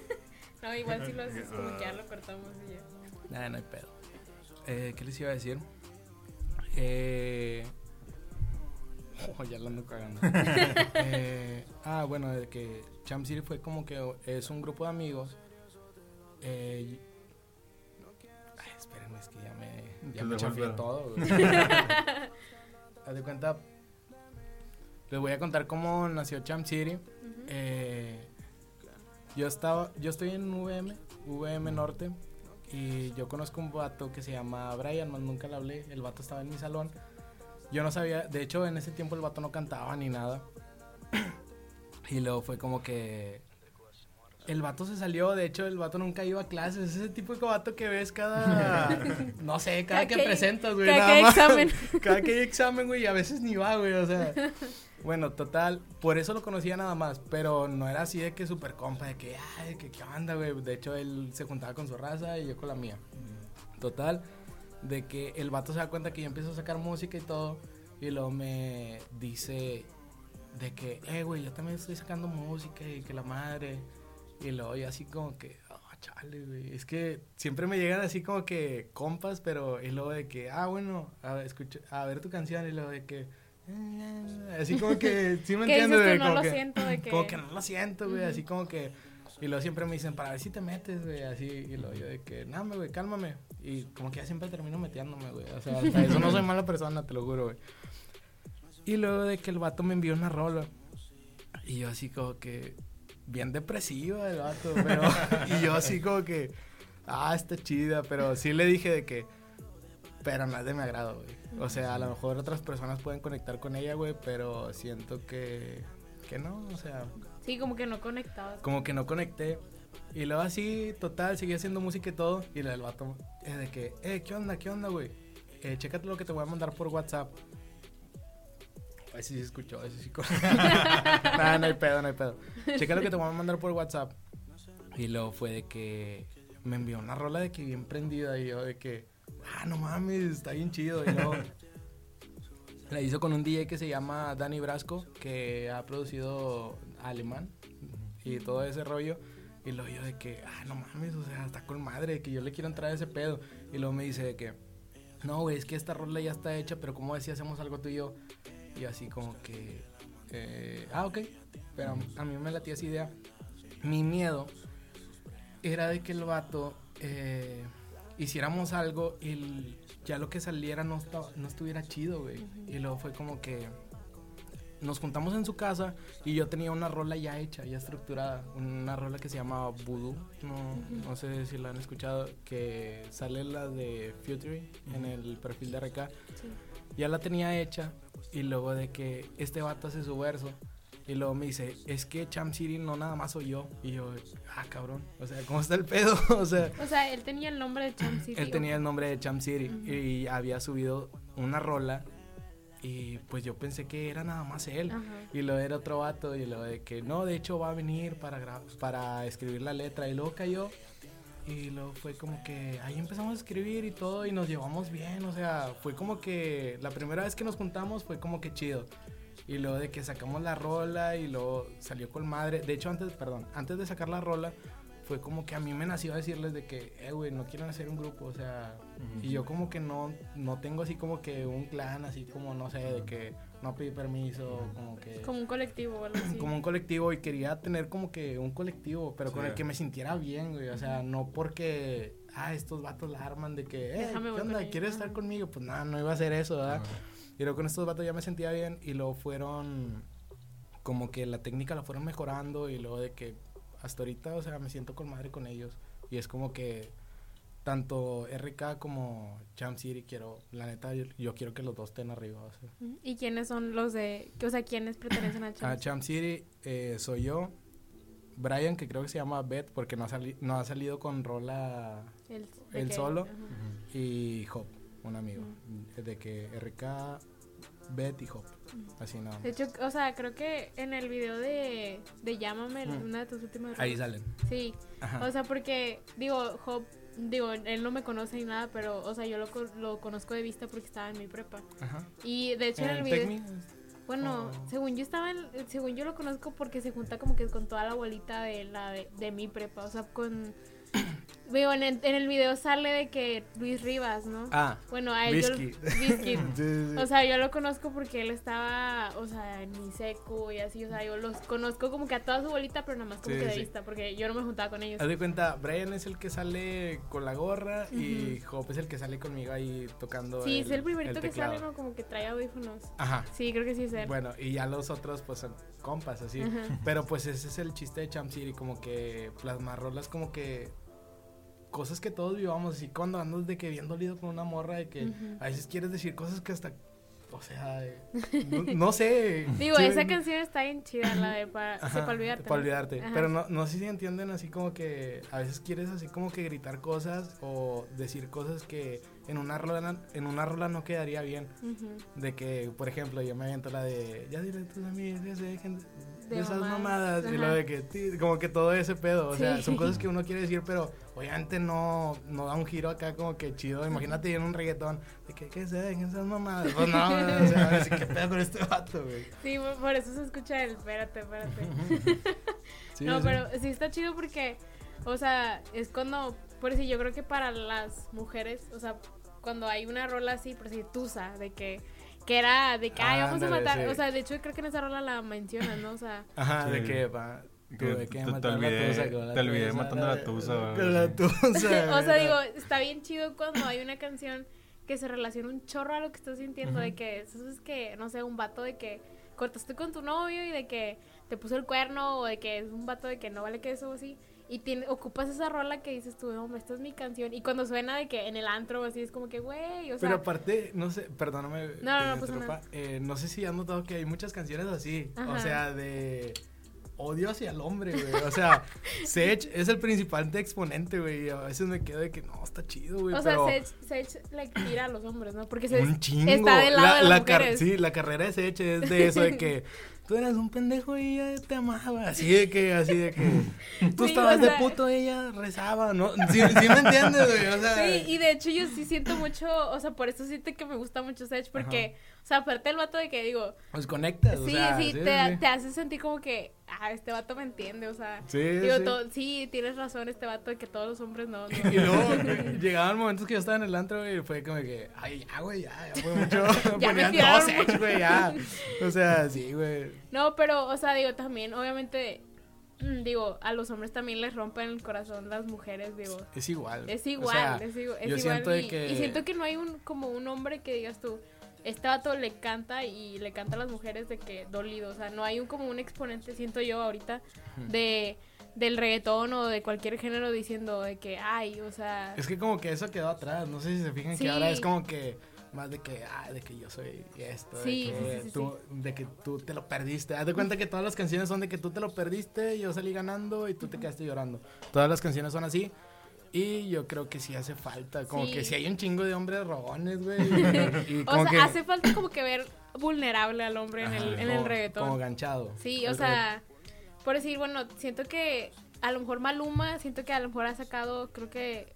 [laughs] no, igual si lo haces como que ya lo cortamos y ya. Nada, no hay pedo. Eh, ¿Qué les iba a decir? Eh... [laughs] Oh, ya lo ando cagando. eh, ah, bueno, de que Champ City fue como que es un grupo de amigos eh, ay, espérenme, es que ya me, ya me chafié todo. [laughs] [laughs] Haz de cuenta, les voy a contar cómo nació Champ City. eh, yo estaba, yo estoy en VM, VM Norte, y yo conozco un vato que se llama Brian, más nunca le hablé. El vato estaba en mi salón. Yo no sabía, de hecho en ese tiempo el vato no cantaba ni nada. [clears throat] y luego fue como que el vato se salió, de hecho el vato nunca iba a clases, es ese tipo de vato que ves cada, [laughs] no sé, cada, que, presentas, güey. Cada que hay examen. [laughs] cada que hay examen, güey, y a veces ni va, güey, o sea. [laughs] Bueno, total, por eso lo conocía nada más, pero no era así de que super compa, de que, ay, que qué onda, güey. De hecho, él se juntaba con su raza y yo con la mía. Total, de que el vato se da cuenta que yo empiezo a sacar música y todo, y luego me dice de que, eh, güey, yo también estoy sacando música y que la madre y luego yo así como que, oh, chale, güey. Es que siempre me llegan así como que compas, pero y luego de que, ah, bueno, a ver, escucha, a ver tu canción y luego de que... Eh, así como que, [laughs] ¿sí me entiendes? No como lo que, siento, de que... Como que no lo siento, güey, así como que... Y luego siempre me dicen, para ver si te metes, güey, así. Y luego yo de que, nada, güey, cálmame. Y como que ya siempre termino metiéndome, güey. O sea, hasta eso no soy mala persona, te lo juro, güey. Y luego de que el vato me envió una rola. Y yo así como que, bien depresiva el vato, pero [laughs] y yo así como que, ah, está chida, pero sí le dije de que, pero no es de mi agrado, güey. O sea, a lo mejor otras personas pueden conectar con ella, güey, pero siento que, que no, o sea. Sí, como que no conectabas. Como que no conecté. Y luego así, total, seguí haciendo música y todo. Y el vato es de que, eh, ¿qué onda? ¿Qué onda, güey? Eh, chécate lo que te voy a mandar por WhatsApp. Ay, sí se escuchó, ese sí. [laughs] Nada, no hay pedo, no hay pedo. Checa lo que te voy a mandar por WhatsApp. Y luego fue de que me envió una rola de que bien prendida y yo de que, ah, no mames, está bien chido. Y luego la hizo con un DJ que se llama Dani Brasco, que ha producido Alemán y todo ese rollo. Y luego yo de que, ah, no mames, o sea, está con madre, que yo le quiero entrar a ese pedo. Y luego me dice de que, no, güey, es que esta rola ya está hecha, pero ¿cómo decía hacemos algo tú y yo? Y así como que, eh, ah, ok, pero a mí me latía esa idea. Mi miedo era de que el vato eh, hiciéramos algo y ya lo que saliera no, no estuviera chido, güey. Y luego fue como que nos juntamos en su casa y yo tenía una rola ya hecha, ya estructurada. Una rola que se llama Voodoo. No, no sé si la han escuchado, que sale la de Future en el perfil de RK. Ya la tenía hecha y luego de que este vato hace su verso. Y luego me dice, es que Champ City no nada más soy yo. Y yo, ah, cabrón. O sea, ¿cómo está el pedo? [laughs] o sea... O sea, él tenía el nombre de Champ City. Él tenía el nombre de Champ City. Y había subido una rola. Y pues yo pensé que era nada más él. Y lo era otro vato. Y lo de que no, de hecho va a venir para, para escribir la letra. Y luego cayó. Y luego fue como que ahí empezamos a escribir y todo y nos llevamos bien, o sea, fue como que la primera vez que nos juntamos fue como que chido. Y luego de que sacamos la rola y luego salió con madre. De hecho, antes, perdón, antes de sacar la rola, fue como que a mí me nació decirles de que, eh, güey, no quieren hacer un grupo, o sea, y yo como que no, no tengo así como que un clan, así como, no sé, de que no pedí permiso, como que... Como un colectivo o algo así. Como un colectivo y quería tener como que un colectivo, pero con el que me sintiera bien, güey, o sea, no porque, ah, estos vatos la arman de que, eh, ¿qué onda? ¿Quieres estar conmigo? Pues nada, no iba a hacer eso, ¿verdad? Y luego con estos vatos ya me sentía bien y luego fueron como que la técnica la fueron mejorando y luego de que hasta ahorita, o sea, me siento con madre con ellos. Y es como que tanto RK como Champ City quiero, la neta, yo, yo quiero que los dos estén arriba. O sea. Ujú. ¿Y quiénes son los de, o sea, quiénes pertenecen a A Champs? Champ City eh, soy yo, Brian, que creo que se llama Beth, porque no ha, sali- no ha salido con Rola El, que- solo. y Hop, un amigo. De que RK, Beth y Hop. Así nada más. De hecho, o sea, creo que en el video de, de Llámame, una de tus últimas Ahí salen. Sí, Ajá. o sea, porque, digo, Hop, digo, él no me conoce ni nada, pero, o sea, yo lo, lo conozco de vista porque estaba en mi prepa. Ajá. Y de hecho en, ¿En el video... Bueno, Oh. según yo estaba en, según yo lo conozco porque se junta como que con toda la bolita de la de, de mi prepa, o sea, con Digo, en el, en el video sale de que Luis Rivas, ¿no? Ah, bueno, a él yo-. [laughs] Sí, sí, sí. O sea, yo lo conozco porque él estaba, o sea, en mi seco y así, o sea, yo los conozco como que a toda su bolita, pero nada más como Sí, que de vista, porque yo no me juntaba con ellos. Haz de cuenta, Brian es el que sale con la gorra y Hop es el que sale conmigo ahí tocando. Sí, es el primerito que sale, ¿no? Como que trae audífonos. Ajá. Sí, creo que sí es él. Bueno, y ya los otros pues son compas, así. Pero pues ese es el chiste de Champ City, como que plasmar rolas como que cosas que todos vivamos, así cuando andas de que bien dolido con una morra de que a veces quieres decir cosas que hasta, o sea, no, [laughs] no sé. Digo, Sí, esa canción está bien chida, la de para, sí, olvidarte. Para olvidarte. Ajá. Pero no, no sé si entienden así como que a veces quieres así como que gritar cosas o decir cosas que en una rola, en una rola no quedaría bien. De que, por ejemplo, yo me aviento la de, ya dile a tus amigos, ya se dejen de, esas mamadas. Y lo de que, como que todo ese pedo. O sea, son cosas que uno quiere decir, pero obviamente no, no da un giro acá como que chido. Imagínate en un reggaetón, de que, que se dejen esas mamadas. Pues no, o sea, [laughs] así, ¿qué pedo con este vato, güey? Sí, por- eso se escucha el espérate, espérate. [laughs] Sí, no, sí. pero sí está chido porque, o sea, es cuando, por decir, yo creo que para las mujeres, o sea, cuando hay una rola así, por decir, Tusa, de que, que era de que, ay, vamos a matar, sí. o sea, de hecho creo que en esa rola la mencionan, ¿no? O sea, Ajá, de Sí. que, tú, de que te- olvidé- tusa, te olvidé tusa, matando a la tusa. Con la tusa. [laughs] o sea, digo, está bien chido cuando hay una canción que se relaciona un chorro a lo que estás sintiendo, de que eso es que, no sé, un vato de que cortaste con tu novio y de que te puso el cuerno o de que es un vato de que no vale que eso o así. Y tiene, ocupas esa rola que dices tú, no, esta es mi canción. Y cuando suena de que en el antro o así es como que, güey, o sea, Pero aparte, no sé, perdóname. No, no, me no pasa interrumpa, eh, no sé si has notado que hay muchas canciones así. O Ajá. sea, de odio hacia el hombre, güey. O sea, [laughs] Sech es el principal de exponente, güey. y A veces me quedo de que no, está chido, güey. o sea, pero Sech, Sech le tira a los hombres, ¿no? Porque Sech un chingo. está del lado la, de las la mujeres. sí, la carrera de Sech es de eso, de que [laughs] tú eras un pendejo y ella te amaba. [laughs] Así de que, así de que [laughs] tú Sí, estabas o de puto y ella rezaba, ¿no? Sí, sí me entiendes, güey. O sea, Sí, y de hecho yo sí siento mucho, o sea, por eso siento que me gusta mucho Sech, porque, o sea, aparte el vato de que digo, pues conectas. o sí, sea, sí, sí, te, sí. te hace sentir como que, ah, este vato me entiende, o sea, Sí, digo, sí. tienes razón, este vato de que todos los hombres no, no. [laughs] Y luego [laughs] llegaban momentos que yo estaba en el antro y fue como que, ay, ya, güey, ya, ya fue mucho. [laughs] Ya me dos güey, ya. O sea, sí, güey. No, pero, o sea, digo, también, obviamente, mm, digo, a los hombres también les rompen el corazón las mujeres, digo, Es igual. es O igual, sea, es, igual, y, que- y siento que no hay un, como un hombre que digas tú, este vato le canta y le canta a las mujeres de que dolido, o sea, no hay un como un exponente, siento yo ahorita, de del reggaetón o de cualquier género diciendo de que, ay, o sea, Es que como que eso quedó atrás. No sé si se fijan Sí. que ahora es como que más de que, ah, de que yo soy esto, Sí, de, que sí, tú, de que tú te lo perdiste. Haz de cuenta que todas las canciones son de que tú te lo perdiste, yo salí ganando y tú te quedaste llorando. Todas las canciones son así. Y yo creo que sí hace falta, como Sí. que si hay un chingo de hombres rogones, güey. [laughs] O como sea, que, hace falta como que ver vulnerable al hombre en el, en el reggaetón. Como ganchado. Sí, o sea, por decir, bueno, siento que a lo mejor Maluma, siento que a lo mejor ha sacado, creo que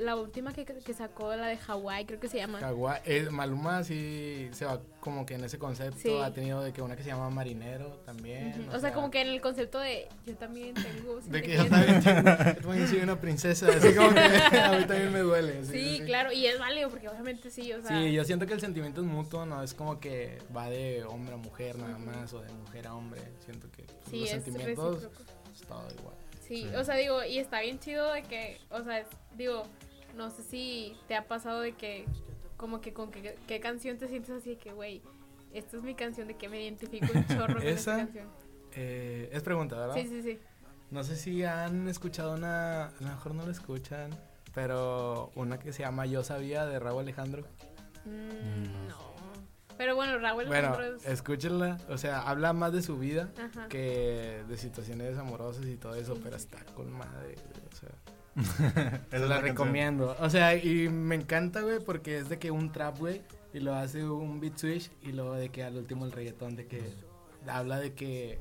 la última que, que sacó, la de Hawái, creo que se llama. Kawa- eh, Maluma sí se va como que en ese concepto. Sí. Ha tenido de que una que se llama Marinero también. O sea, como que en el concepto de yo también tengo De que yo también, también soy una princesa, así como que [laughs] a mí también me duele. Sí, claro, y es válido porque obviamente sí, o sea, Sí, yo siento que el sentimiento es mutuo, no es como que va de hombre a mujer nada más o de mujer a hombre. Siento que pues, sí, los es sentimientos es todo igual. Sí, Sí. o sea, digo, y está bien chido de que, o sea, es- digo, no sé si te ha pasado de que, como que con qué, qué canción te sientes así de que, güey, esta es mi canción de que me identifico un [laughs] chorro con esta Esa, canción. Eh, es pregunta, ¿verdad? Sí, sí, sí. No sé si han escuchado una, a lo mejor no la escuchan, pero una que se llama Yo Sabía de Raúl Alejandro. Mm, no. Pero bueno, Raúl Bueno, es... escúchenla, o sea, habla más de su vida Ajá. que de situaciones amorosas y todo eso, pero está con madre, o sea, [laughs] Esa la recomiendo. O sea, y me encanta, güey, porque es de que un trap, güey, y lo hace un beat switch y luego de que al último el reggaetón de que habla de que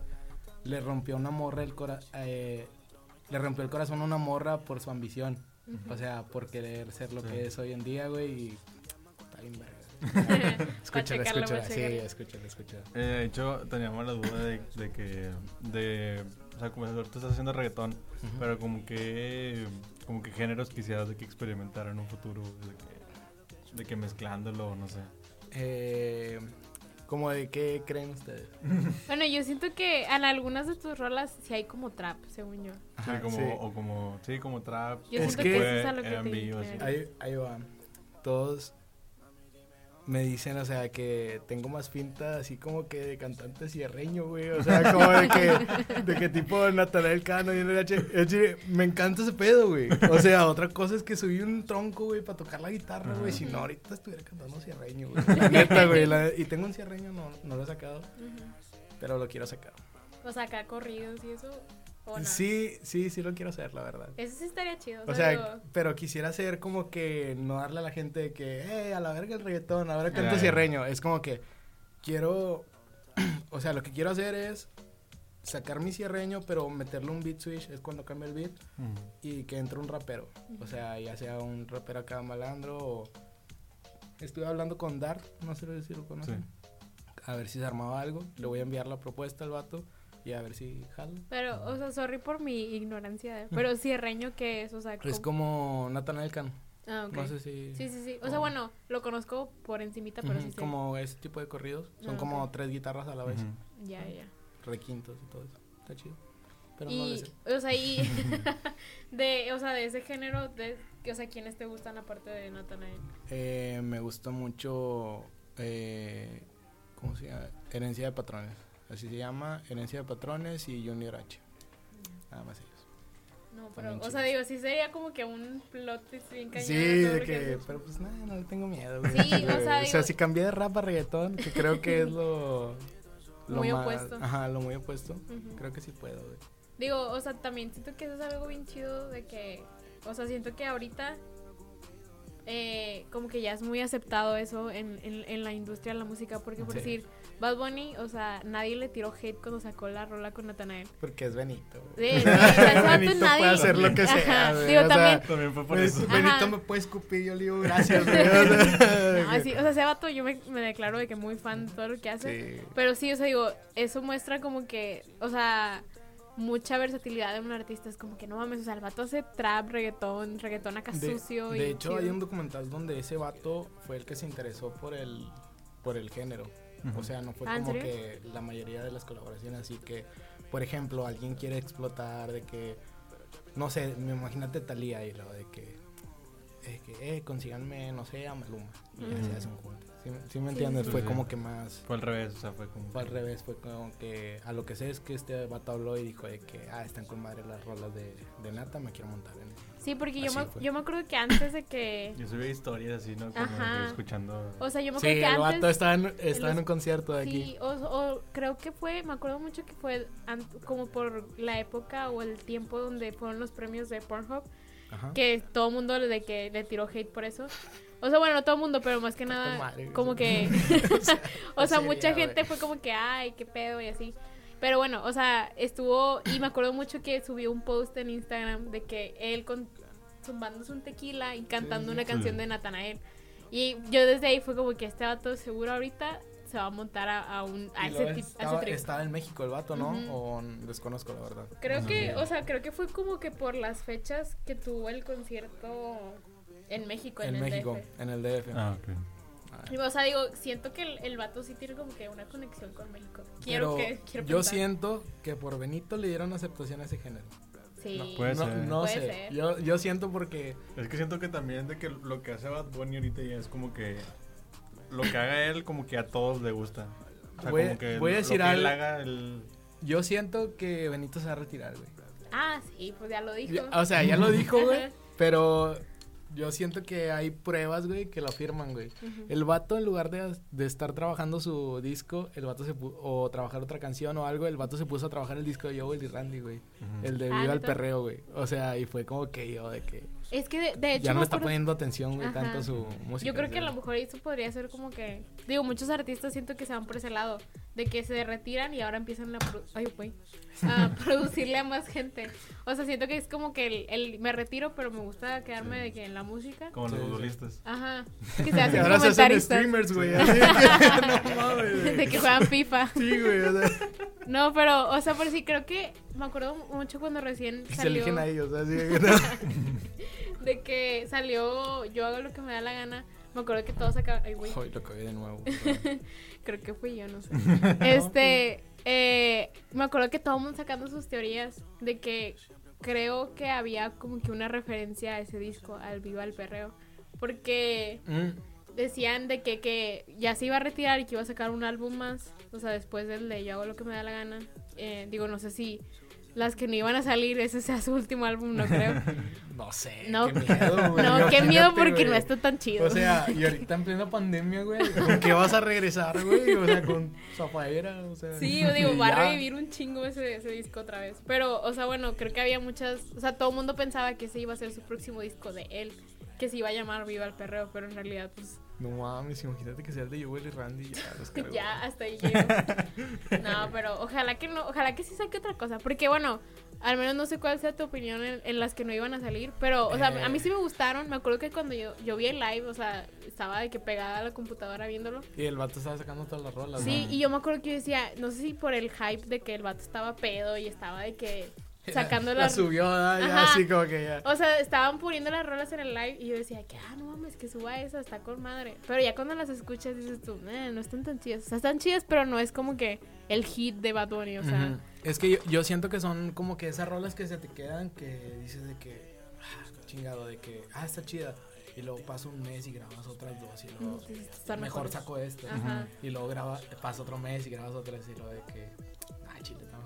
le rompió una morra el cora eh, le rompió el corazón a una morra por su ambición. O sea, por querer ser lo Sí. que es hoy en día, güey, y está bien verga. [laughs] Escúchala, escúchala, sí, escúchala, escúchala. Eh, de hecho, teníamos la duda de, de que, de, o sea, como ahorita estás haciendo reggaetón, pero como que, como que géneros quisieras de que experimentar en un futuro, de que, de que mezclándolo, no sé. Eh, ¿Cómo de qué creen ustedes? [laughs] Bueno, yo siento que en algunas de tus rolas sí hay como trap, según yo. Sí, Ajá, como, sí. o como, sí, como trap. Yo Es siento que- que, eso es a lo que R&B te. Ahí, ahí va. Todos me dicen, o sea, que tengo más pinta así como que de cantante cierreño, güey. O sea, como de que, de que tipo Natanael Cano y decir, me encanta ese pedo, güey. O sea, otra cosa es que subí un tronco, güey, para tocar la guitarra, güey. Si no, ahorita estuviera cantando cierreño, güey. La neta, güey. la- y tengo un cierreño, no, no lo he sacado, pero lo quiero sacar. O sea, acá corridos y eso. Sí, sí, sí lo quiero hacer, la verdad. Eso sí estaría chido. O sea, pero quisiera hacer como que no darle a la gente que, eh, a la verga el reggaetón, ahora canto Ya, ya. cierreño. Es como que quiero, [clears throat] o sea, lo que quiero hacer es sacar mi cierreño, pero meterle un beat switch, es cuando cambia el beat, Mm. y que entre un rapero. O sea, ya sea un rapero acá malandro o... Estuve hablando con Dart, no sé si lo conocen. A ver si se armaba algo. Le voy a enviar la propuesta al vato y a ver si jala. Pero, o sea, sorry por mi ignorancia. Pero [laughs] cierreño, ¿qué es? O sea, Es ¿cómo? como Nathaniel Cano. Ah, ok. No sé si... Sí, sí, sí. O como- sea, bueno, lo conozco por encimita, pero Ujú, sí sé. Como ese tipo de corridos. Son Ah, como ok. tres guitarras a la vez. Ya, ya. Requintos y todo eso. Está chido. Pero no Y, sé. o sea, y [laughs] [laughs] de, o sea, de ese género, de, o sea, ¿quiénes te gustan aparte de Nathanael? Eh, me gusta mucho. Eh, ¿Cómo se llama? Herencia de patrones. Así se llama. Herencia de patrones y Junior H. Nada más ellos. No, pero, o sea, digo, sí sería como que un plot twist bien cañón. Sí, de que. haces. Pero pues nada, no le tengo miedo. güey. Sí, o sea, o digo- sea, si cambié de rap a reggaetón, que creo que es lo. lo Muy más- opuesto. Ajá, lo muy opuesto. Ujú. Creo que sí puedo, güey. Digo, o sea, también siento que eso es algo bien chido de que, o sea, siento que ahorita eh, como que ya es muy aceptado eso en, en, en la industria de la música, porque por Sí. decir, Bad Bunny, o sea, nadie le tiró hate cuando sacó la rola con Nathanael. Porque es Benito. Sí, [laughs] Benito nadie- puede hacer lo que sea. Ajá, digo, o sea, también- También fue por eso. Ajá. Benito me puede escupir, yo le digo [laughs] gracias, güey. O sea, No, sí, o sea, ese vato yo me, me declaro de que muy fan de todo lo que hace. sí. Pero sí, o sea, digo, eso muestra como que, o sea, mucha versatilidad de un artista. Es como que no mames, o sea, el vato hace trap, reggaetón, reggaetón acá De, sucio. de y hecho, chido. hay un documental donde ese vato fue el que se interesó por el, por el género. O sea, no fue Ah, ¿en como serio? que la mayoría de las colaboraciones, así que, por ejemplo, alguien quiere explotar de que, no sé, me imagínate Talía y lo de que, eh, que, eh, consíganme, no sé, a Maluma. Y ya se Ujú. hacen juntos. ¿Sí, sí me Sí, entiendes? sí, fue sí. como que más... Fue al revés, o sea, fue como... Fue al revés, fue como que a lo que sé es que este vato habló y dijo de que, ah, están con madre las rolas de, de Nata, me quiero montar en Sí, porque yo me, yo me acuerdo que antes de que... [laughs] Yo subí historias así, ¿no? Como Ajá. que escuchando... O sea, yo me Sí, acuerdo que el antes... vato estaba en, estaba en un concierto de Sí, aquí. o, o creo que fue, me acuerdo mucho que fue an- como por la época o el tiempo donde fueron los premios de Pornhub, Ajá. que todo el mundo de que le tiró hate por eso. O sea, bueno, no todo el mundo, pero más que nada, madre, como que, [laughs] [laughs] o sea, mucha gente fue como que, ay, qué pedo y así. Pero bueno, o sea, estuvo, y me acuerdo mucho que subió un post en Instagram de que él con, zumbándose un tequila y cantando sí. una canción de Natanael. Y yo desde ahí fue como que este vato seguro ahorita se va a montar a, a un, a ese, luego tip- a ese estaba, estaba en México el vato, ¿no? O desconozco la verdad. Creo que, o sea, creo que fue como que por las fechas que tuvo el concierto en México, en, En el México, DF. en el DF. Ah, ok. Ah. Y, O sea, digo, siento que el, el vato sí tiene como que una conexión con México. Quiero Pero que, quiero yo siento que por Benito le dieron aceptación a ese género. Sí. No, Puede no, ser. no Puede sé. ser. Yo, yo siento porque Es que siento que también de que lo que hace Bad Bunny ahorita ya es como que... Lo que haga él como que a todos le gusta. O sea, Voy- como que voy a decir que algo- él haga, él... yo siento que Benito se va a retirar, güey. Ah, sí, pues ya lo dijo. O sea, ya lo dijo, [laughs] güey. Pero yo siento que hay pruebas, güey, que lo afirman, güey. El vato, en lugar de, de estar trabajando su disco, el vato se pu- o trabajar otra canción o algo, el vato se puso a trabajar el disco de Joel y Randy, güey. El de Ah, Viva el ¿neta? Perreo, güey. O sea, y fue como que yo, de que Es que de, de hecho. ya no está acuerdo- poniendo atención, güey, tanto su música. Yo creo que a lo mejor eso podría ser como que. Digo, muchos artistas siento que se van por ese lado. De que se retiran y ahora empiezan a, produ- ay, güey, a [laughs] producirle a más gente. O sea, siento que es como que el, el- me retiro, pero me gusta quedarme de que en la música. Como los sí. futbolistas. Ajá. [laughs] Que se hacen ahora se hacen streamers, güey. así de [laughs] que, no mames. De que juegan FIFA. Sí, güey, o sea, No, pero, o sea, por sí creo que me acuerdo mucho cuando recién que se salió. eligen a ellos, así de que no. [laughs] De que salió Yo hago lo que me da la gana. Me acuerdo que todos acá. Ay, güey. Ay, lo cagué de nuevo. [laughs] Creo que fui yo, no sé. [laughs] Este, eh, me acuerdo que todo el mundo sacando sus teorías de que creo que había como que una referencia a ese disco, al Viva el Perreo. Porque Mm, decían de que, que ya se iba a retirar y que iba a sacar un álbum más. O sea, después del de Yo hago lo que me da la gana. Eh, digo, no sé si las que no iban a salir, ese sea su último álbum, no creo. [laughs] No sé, No, [laughs] qué miedo, güey. no, qué miedo porque güey. no está tan chido. O sea, y [laughs] ahorita en plena pandemia, güey, ¿con qué vas a regresar, güey? O sea, con zafaera, o sea. Sí, yo digo, va a revivir un chingo ese, ese disco otra vez. Pero, o sea, bueno, creo que había muchas. O sea, todo el mundo pensaba que ese iba a ser su próximo disco de él. Que se iba a llamar Viva el Perreo. Pero en realidad, pues, No mames, imagínate que sea el de Joel y Randy, ya los [laughs] ya hasta ahí llegó. No, pero ojalá que no. Ojalá que sí saque otra cosa. Porque, bueno, al menos no sé cuál sea tu opinión en, en las que no iban a salir. Pero, o sea, Eh. a mí sí me gustaron. Me acuerdo que cuando yo, yo vi el live, o sea, estaba de que pegada a la computadora viéndolo. Y el vato estaba sacando todas las rolas, Sí, ¿no? y yo me acuerdo que yo decía, no sé si por el hype de que el vato estaba pedo y estaba de que sacando la subió, así como que ya. O sea, estaban poniendo las rolas en el live y yo decía que, ah, no mames, que suba esa, está con madre. Pero ya cuando las escuchas dices tú, eh, no están tan chidas. O sea, están chidas, pero no es como que el hit de Bad Bunny, o sea... Es que yo, yo siento que son como que esas rolas que se te quedan que dices de que, ah, chingado, de que, ah, está chida. Y luego pasa un mes y grabas otras dos y luego mejor mejores. saco esto. Ajá. Y luego graba, pasa otro mes y grabas otras y luego de que,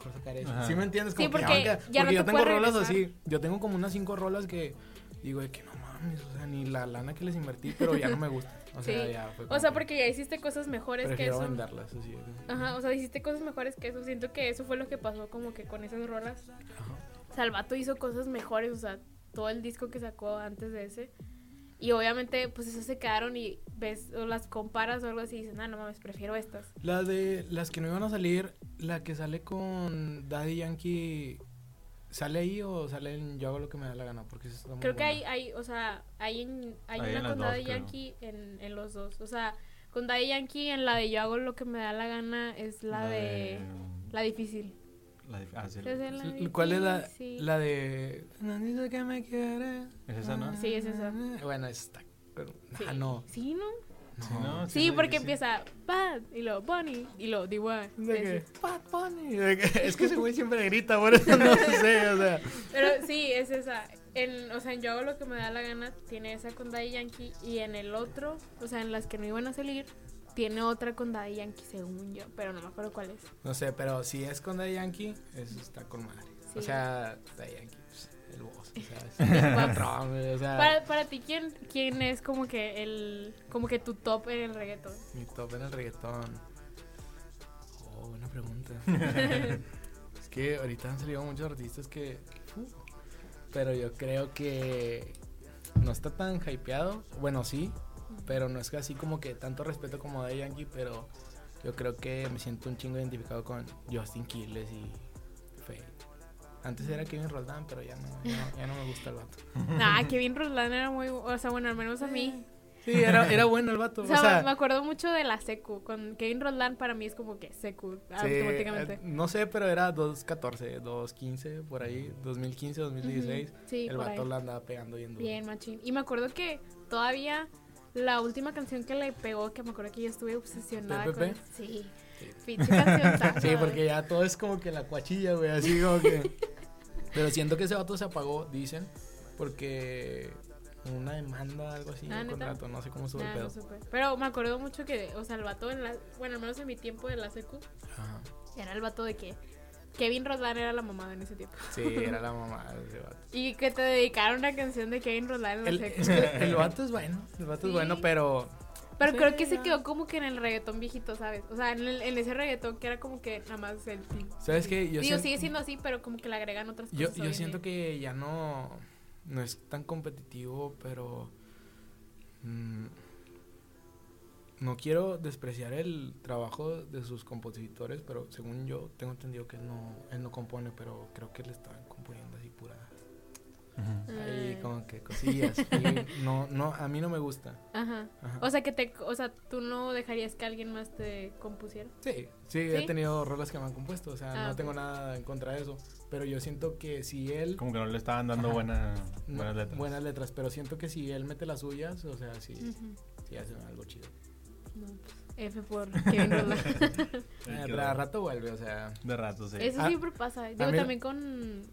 mejor sacar eso. Ajá. ¿Sí me entiendes? Sí, Como que porque ya, ya no porque te yo tengo rolas así. Yo tengo como unas cinco rolas que digo de que no mames, o sea, ni la lana que les invertí, pero ya no me gusta. O sea, Sí. ya fue O como sea, que porque ya hiciste cosas mejores que eso. venderlas, así. Ajá, o sea, hiciste cosas mejores que eso. Siento que eso fue lo que pasó como que con esas rolas. Ajá. O sea, el vato hizo cosas mejores, o sea, todo el disco que sacó antes de ese. Y obviamente, pues esas se quedaron y ves o las comparas o algo así y dices, ah, no mames, prefiero estas. La de las que no iban a salir, la que sale con Daddy Yankee, ¿sale ahí o sale en Yo hago lo que me da la gana? Porque está muy Creo que hay, hay, o sea, hay, en- hay una con dos, Daddy creo. Yankee en, en los dos. O sea, con Daddy Yankee en la de Yo hago lo que me da la gana es la, de... La difícil. La de ah, sí, la Sí, ¿Cuál es la, difícil. la de... No dice que me quiere. ¿Es esa, no? Sí, es esa. Bueno, está... Pero, Sí. ah, no. Sí, ¿no? Sí, ¿no? Sí, la porque empieza Bad y luego Bunny y luego Sí, sí. Bad Bunny. [laughs] Es que ese güey siempre grita, por eso no [laughs] sé, o sea... Pero sí, es esa. En, o sea, en Yo hago lo que me da la gana, tiene esa con Daddy Yankee. Y en el otro, o sea, en las que no iban a salir, tiene otra con Daddy Yankee, según yo. Pero no me acuerdo cuál es. No sé, pero si es con Daddy Yankee, eso está con madre. O sea, Daddy Yankee, pues, el boss, o sea, es El el boss. patrón, güey, o sea... Para, para ti, ¿quién, ¿quién es como que el como que tu top en el reggaetón? Mi top en el reggaetón. Oh, buena pregunta. [laughs] [laughs] es que ahorita han salido muchos artistas que. uh, pero yo creo que no está tan hypeado. Bueno, sí. Pero no es que así como que tanto respeto como de Yankee. Pero yo creo que me siento un chingo identificado con Justin Quiles y Faye. Antes era Kevin Roldán, pero ya no, ya no, ya no me gusta el vato. [laughs] Ah, Kevin Roldán era muy. O sea, bueno, al menos a mí. Sí, era, era bueno el vato. [laughs] O O sea, sea, me acuerdo mucho de la Secu. Con Kevin Roldán, para mí es como que Secu, Sí, automáticamente. eh, no sé, pero era 2014, 2015, por ahí, 2015, 2016. Ujú, Sí, el por vato ahí. la andaba pegando bien duro. Bien, machín. Y me acuerdo que todavía la última canción que le pegó, que me acuerdo que yo estuve obsesionada ¿PPP? con. Sí. Sí. Canción. Sí, porque ya todo es como que la cuachilla, güey, así como que... Pero siento que ese vato se apagó, dicen, porque una demanda, algo así, Ah, un ¿neta? contrato, no sé cómo estuvo el pedo. no. Pero me acuerdo mucho que, o sea, el vato en la. Bueno, al menos en mi tiempo de la secu, Ajá. era el vato de que Kevin Roldán era la mamada en ese tiempo. Sí, era la mamá de ese vato. [laughs] Y que te dedicaron una canción de Kevin Roldán en El, secu. es que el vato es bueno, el vato es bueno, pero Pero Sí, creo que se quedó como que en el reggaetón viejito, ¿sabes? O sea, en, el- en ese reggaetón que era como que nada más el... ¿sabes qué? Yo Digo, sigue siendo así, pero como que le agregan otras Yo, cosas. yo siento que ya no, no es tan competitivo, pero mm, no quiero despreciar el trabajo de sus compositores, pero según yo tengo entendido que él no, él no compone, pero creo que le estaban componiendo así pura, ahí Ah. como que cosillas. y no, no, a mí no me gusta. Ajá. Ajá. O sea, que te... O sea, tú no dejarías que alguien más te compusiera. Sí, sí, he tenido rolas que me han compuesto, o sea, Ah, no tengo nada en contra de eso, pero yo siento que si él... Como que no le estaban dando Ajá. buena, no, buenas letras. buenas letras, pero siento que si él mete las suyas, o sea, sí, Ujú. sí hacen algo chido. No, pues, F por Kevin [laughs] Roldán. [laughs] Sí, Eh, pero a rato vuelve, o sea. De rato, sí. Eso Ah, siempre pasa. Digo, mí- también con...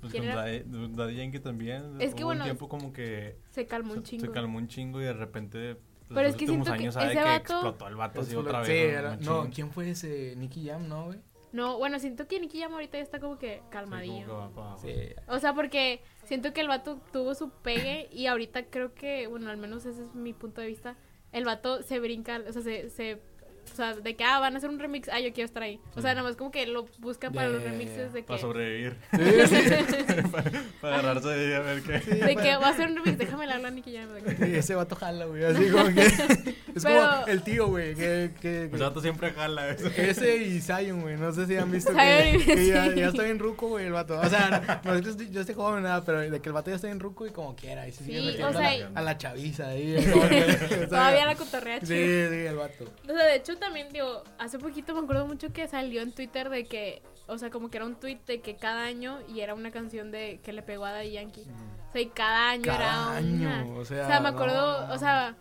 Pues ¿quién con era? Daddy, Daddy Yankee también. Es que hubo bueno, un tiempo como que Se calmó un se, chingo. se calmó un chingo y de repente. pues, Pero los es que últimos siento que años sabe ese que vato- explotó el vato así otra sí, vez. era- machín. no, ¿quién fue ese? Nicky Jam, ¿no, güey? No, bueno, siento que Nicky Jam ahorita ya está como que Sí, como calmadillo. que va pa' abajo. Sí. O sea, porque siento que el vato tuvo su pegue y ahorita creo que, bueno, al menos ese es mi punto de vista, el vato se brinca, o sea, se... se o sea, de que, ah, van a hacer un remix, ah, yo quiero estar ahí. O sea, nada más como que lo buscan para Ya, los ya, ya, remixes de que... Para sobrevivir. [laughs] Sí, sí. [laughs] para, para agarrarse de ahí a ver qué. De que va a hacer un remix, déjame le hablar a Nicky Jam. de que- Sí, ese vato jala, güey. Así como que. [laughs] Es Pero- como el tío, güey. Que, que, El vato siempre jala eso. ese y Zion, güey. No sé si han visto Zion que, que ya, sí. ya está bien ruco, güey, el vato. O sea, no que estoy- yo esté joven, nada, pero de que el vato ya está bien ruco y como quiera. Y se sigue Sí, metiendo o sea, a, la, a la chaviza ahí. que, Todavía la cotorrea Sí, sí, el vato. O sea, de hecho también, digo, hace poquito me acuerdo mucho que salió en Twitter de que, o sea, como que era un tweet de que cada año y era una canción de que le pegó a Daddy Yankee. O sea, y cada año Cada era una. año, o sea. O sea, me acuerdo, no, no. o sea,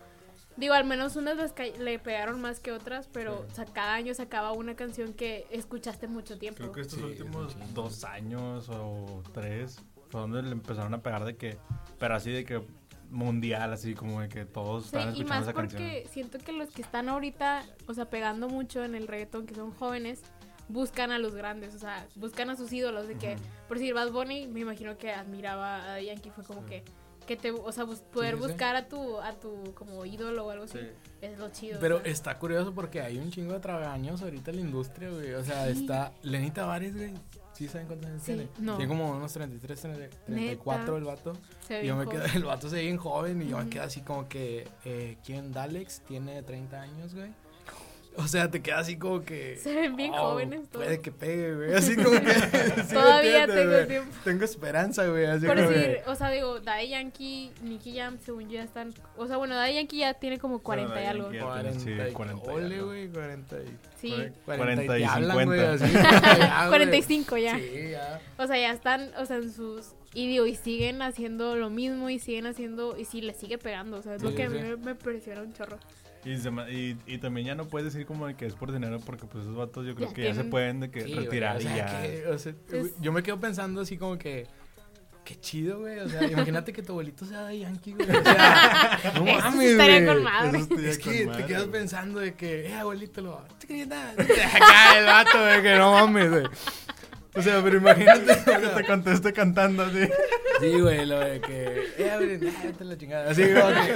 digo, al menos unas las ca- le pegaron más que otras, pero, Sí. o sea, cada año sacaba una canción que escuchaste mucho tiempo. Creo que estos Sí, últimos dos años o tres fue donde le empezaron a pegar de que. Pero así de que mundial, así como de que todos Sí, estaban y escuchando más esa canción. porque siento que los que están ahorita, o sea, pegando mucho en el reggaetón, que son jóvenes, buscan a los grandes, o sea, buscan a sus ídolos, de que, por decir Bad Bunny, me imagino que admiraba a Yankee, fue como que, que te, o sea, bus- poder sí, sí. buscar a tu, a tu como ídolo o algo así, Sí. es lo chido. Pero está curioso porque hay un chingo de tragaños ahorita en la industria, güey. O sea, Sí. está Lenny Tavares, güey. ¿Sí saben cuántos años Sí, tiene? no. Tiene como unos 33, 30, 34 el vato. Y yo me quedo, el vato se ve bien joven y yo me quedo así como que, eh, ¿quién? Dalex tiene 30 años, güey. [laughs] O sea, te queda así como que... Se ven bien oh, jóvenes todos. Puede que pegue, güey. Así como que... [laughs] ¿sí [laughs] Todavía tengo güey? tiempo. Tengo esperanza, güey. Así Por como decir, que- o sea, digo, Daddy Yankee, Nicky Jam, según yo ya están, o sea, bueno, Daddy Yankee ya tiene como 40 y Daddy algo. Yankee- 40 Sí, y 40 y ole, algo. güey, 40 y... Sí, 40 y, 40 y te hablan, güey, 50. así, ya, güey. 45 ya. Sí, ya. O sea, ya están, o sea, en sus... Y digo, y siguen haciendo lo mismo y siguen haciendo... Y sí, le sigue pegando, o sea, es lo Sí, que a sí, mí sí. me, me pareció un chorro. Y, se y, y también ya no puedes decir como de que es por dinero porque pues esos vatos yo creo Ya que ya se pueden de que Sí, güey, retirar o sea, y ya. que, o sea, Es- yo me quedo pensando así como que qué chido, güey. O sea, [laughs] imagínate que tu abuelito sea de Yankee, güey. O [laughs] sea, no Eso mames, estaría güey. con madre. Eso estaría Es con que madre, te quedas güey. pensando de que, eh, abuelito, lo. [laughs] Acá el vato, de que no mames, güey. O sea, pero imagínate. [laughs] Que te conteste cantando así. sí, güey, lo de que, eh, abuelito, nah, vete a la chingada. Así como que,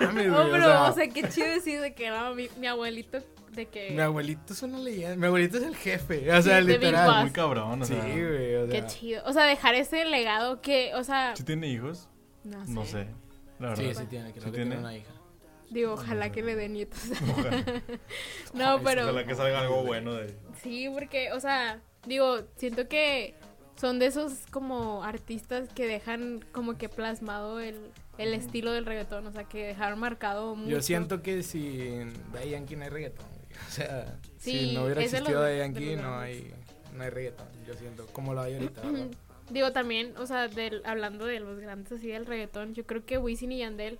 no mames, No, güey. Oh, pero, o sea, o sea, qué chido decir de que no, mi, mi abuelito, de que... mi abuelito es una leyenda. Mi abuelito es el jefe. O sea, Sí, literal. Muy cabrón, o Sí, sea. güey, o sea. Qué chido. O sea, dejar ese legado que, o sea... ¿Sí tiene hijos? No sé. No sé. La verdad. Sí, sí tiene, creo ¿Sí que tiene? tiene una hija. Digo, [laughs] ojalá que le den nietos. Ojalá. no, pero... Ojalá que salga algo bueno de Sí, porque, o sea, digo, siento que son de esos como artistas que dejan como que plasmado el, el estilo del reggaetón, o sea, que dejaron marcado mucho. Yo siento que sin Daddy Yankee no hay reggaetón, güey. O sea, Sí, si no hubiera existido Daddy de Yankee, no hay, no hay reggaetón. Yo siento, como lo hay ahorita. Digo, también, o sea, del, hablando de los grandes así del reggaetón, yo creo que Wisin y Yandel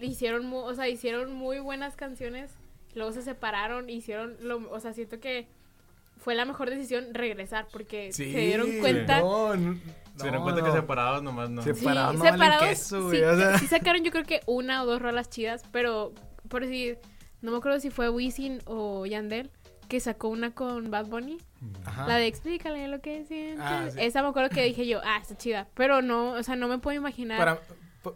hicieron, o sea, hicieron muy buenas canciones, luego se separaron, hicieron, lo, o sea, siento que fue la mejor decisión regresar, porque Sí, se dieron cuenta... No, Se dieron cuenta no. que separados nomás no. Se- Sí, Separados no valen separados, queso, güey, sí, o sea. sí sacaron yo creo que una o dos rolas chidas, pero por decir, no me acuerdo si fue Wisin o Yandel, que sacó una con Bad Bunny. Ajá. La de explícale lo que sientes. Ah, sí. Esa me acuerdo que dije yo, ah, está chida. Pero no, o sea, no me puedo imaginar. Para,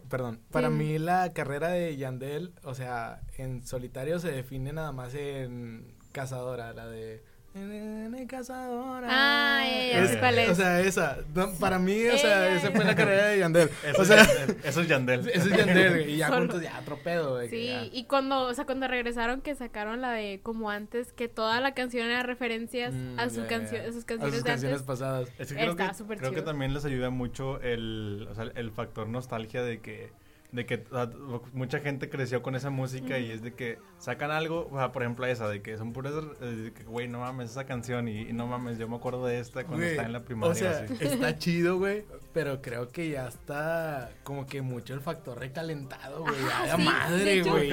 perdón, para Sí. mí la carrera de Yandel, o sea, en solitario se define nada más en Cazadora, la de... "Nene, Cazadora. Ah, ya, sé cuál es. O sea, esa. no, para mí, o sea, Ella, esa fue la carrera de Yandel. Eso, o sea, es Yandel, eso es Yandel. [laughs] eso es Yandel, y ya Solo- juntos ya otro pedo, que Sí, ya. y cuando, o sea, cuando regresaron que sacaron la de como antes, que toda la canción era referencias Mm, a, su ya, canción, ya. a sus A canciones sus de canciones antes. pasadas. Es que creo, Está que, súper creo que también les ayuda mucho el, o sea, el factor nostalgia de que, de que o sea, mucha gente creció con esa música y es de que sacan algo, o sea, por ejemplo esa, de que son puras, eh, de que, güey, no mames esa canción y, y no mames, yo me acuerdo de esta cuando Güey, estaba en la primaria. O sea, así. está [laughs] chido, güey, pero creo que ya está como que mucho el factor recalentado, güey. Ya, sí, madre, güey.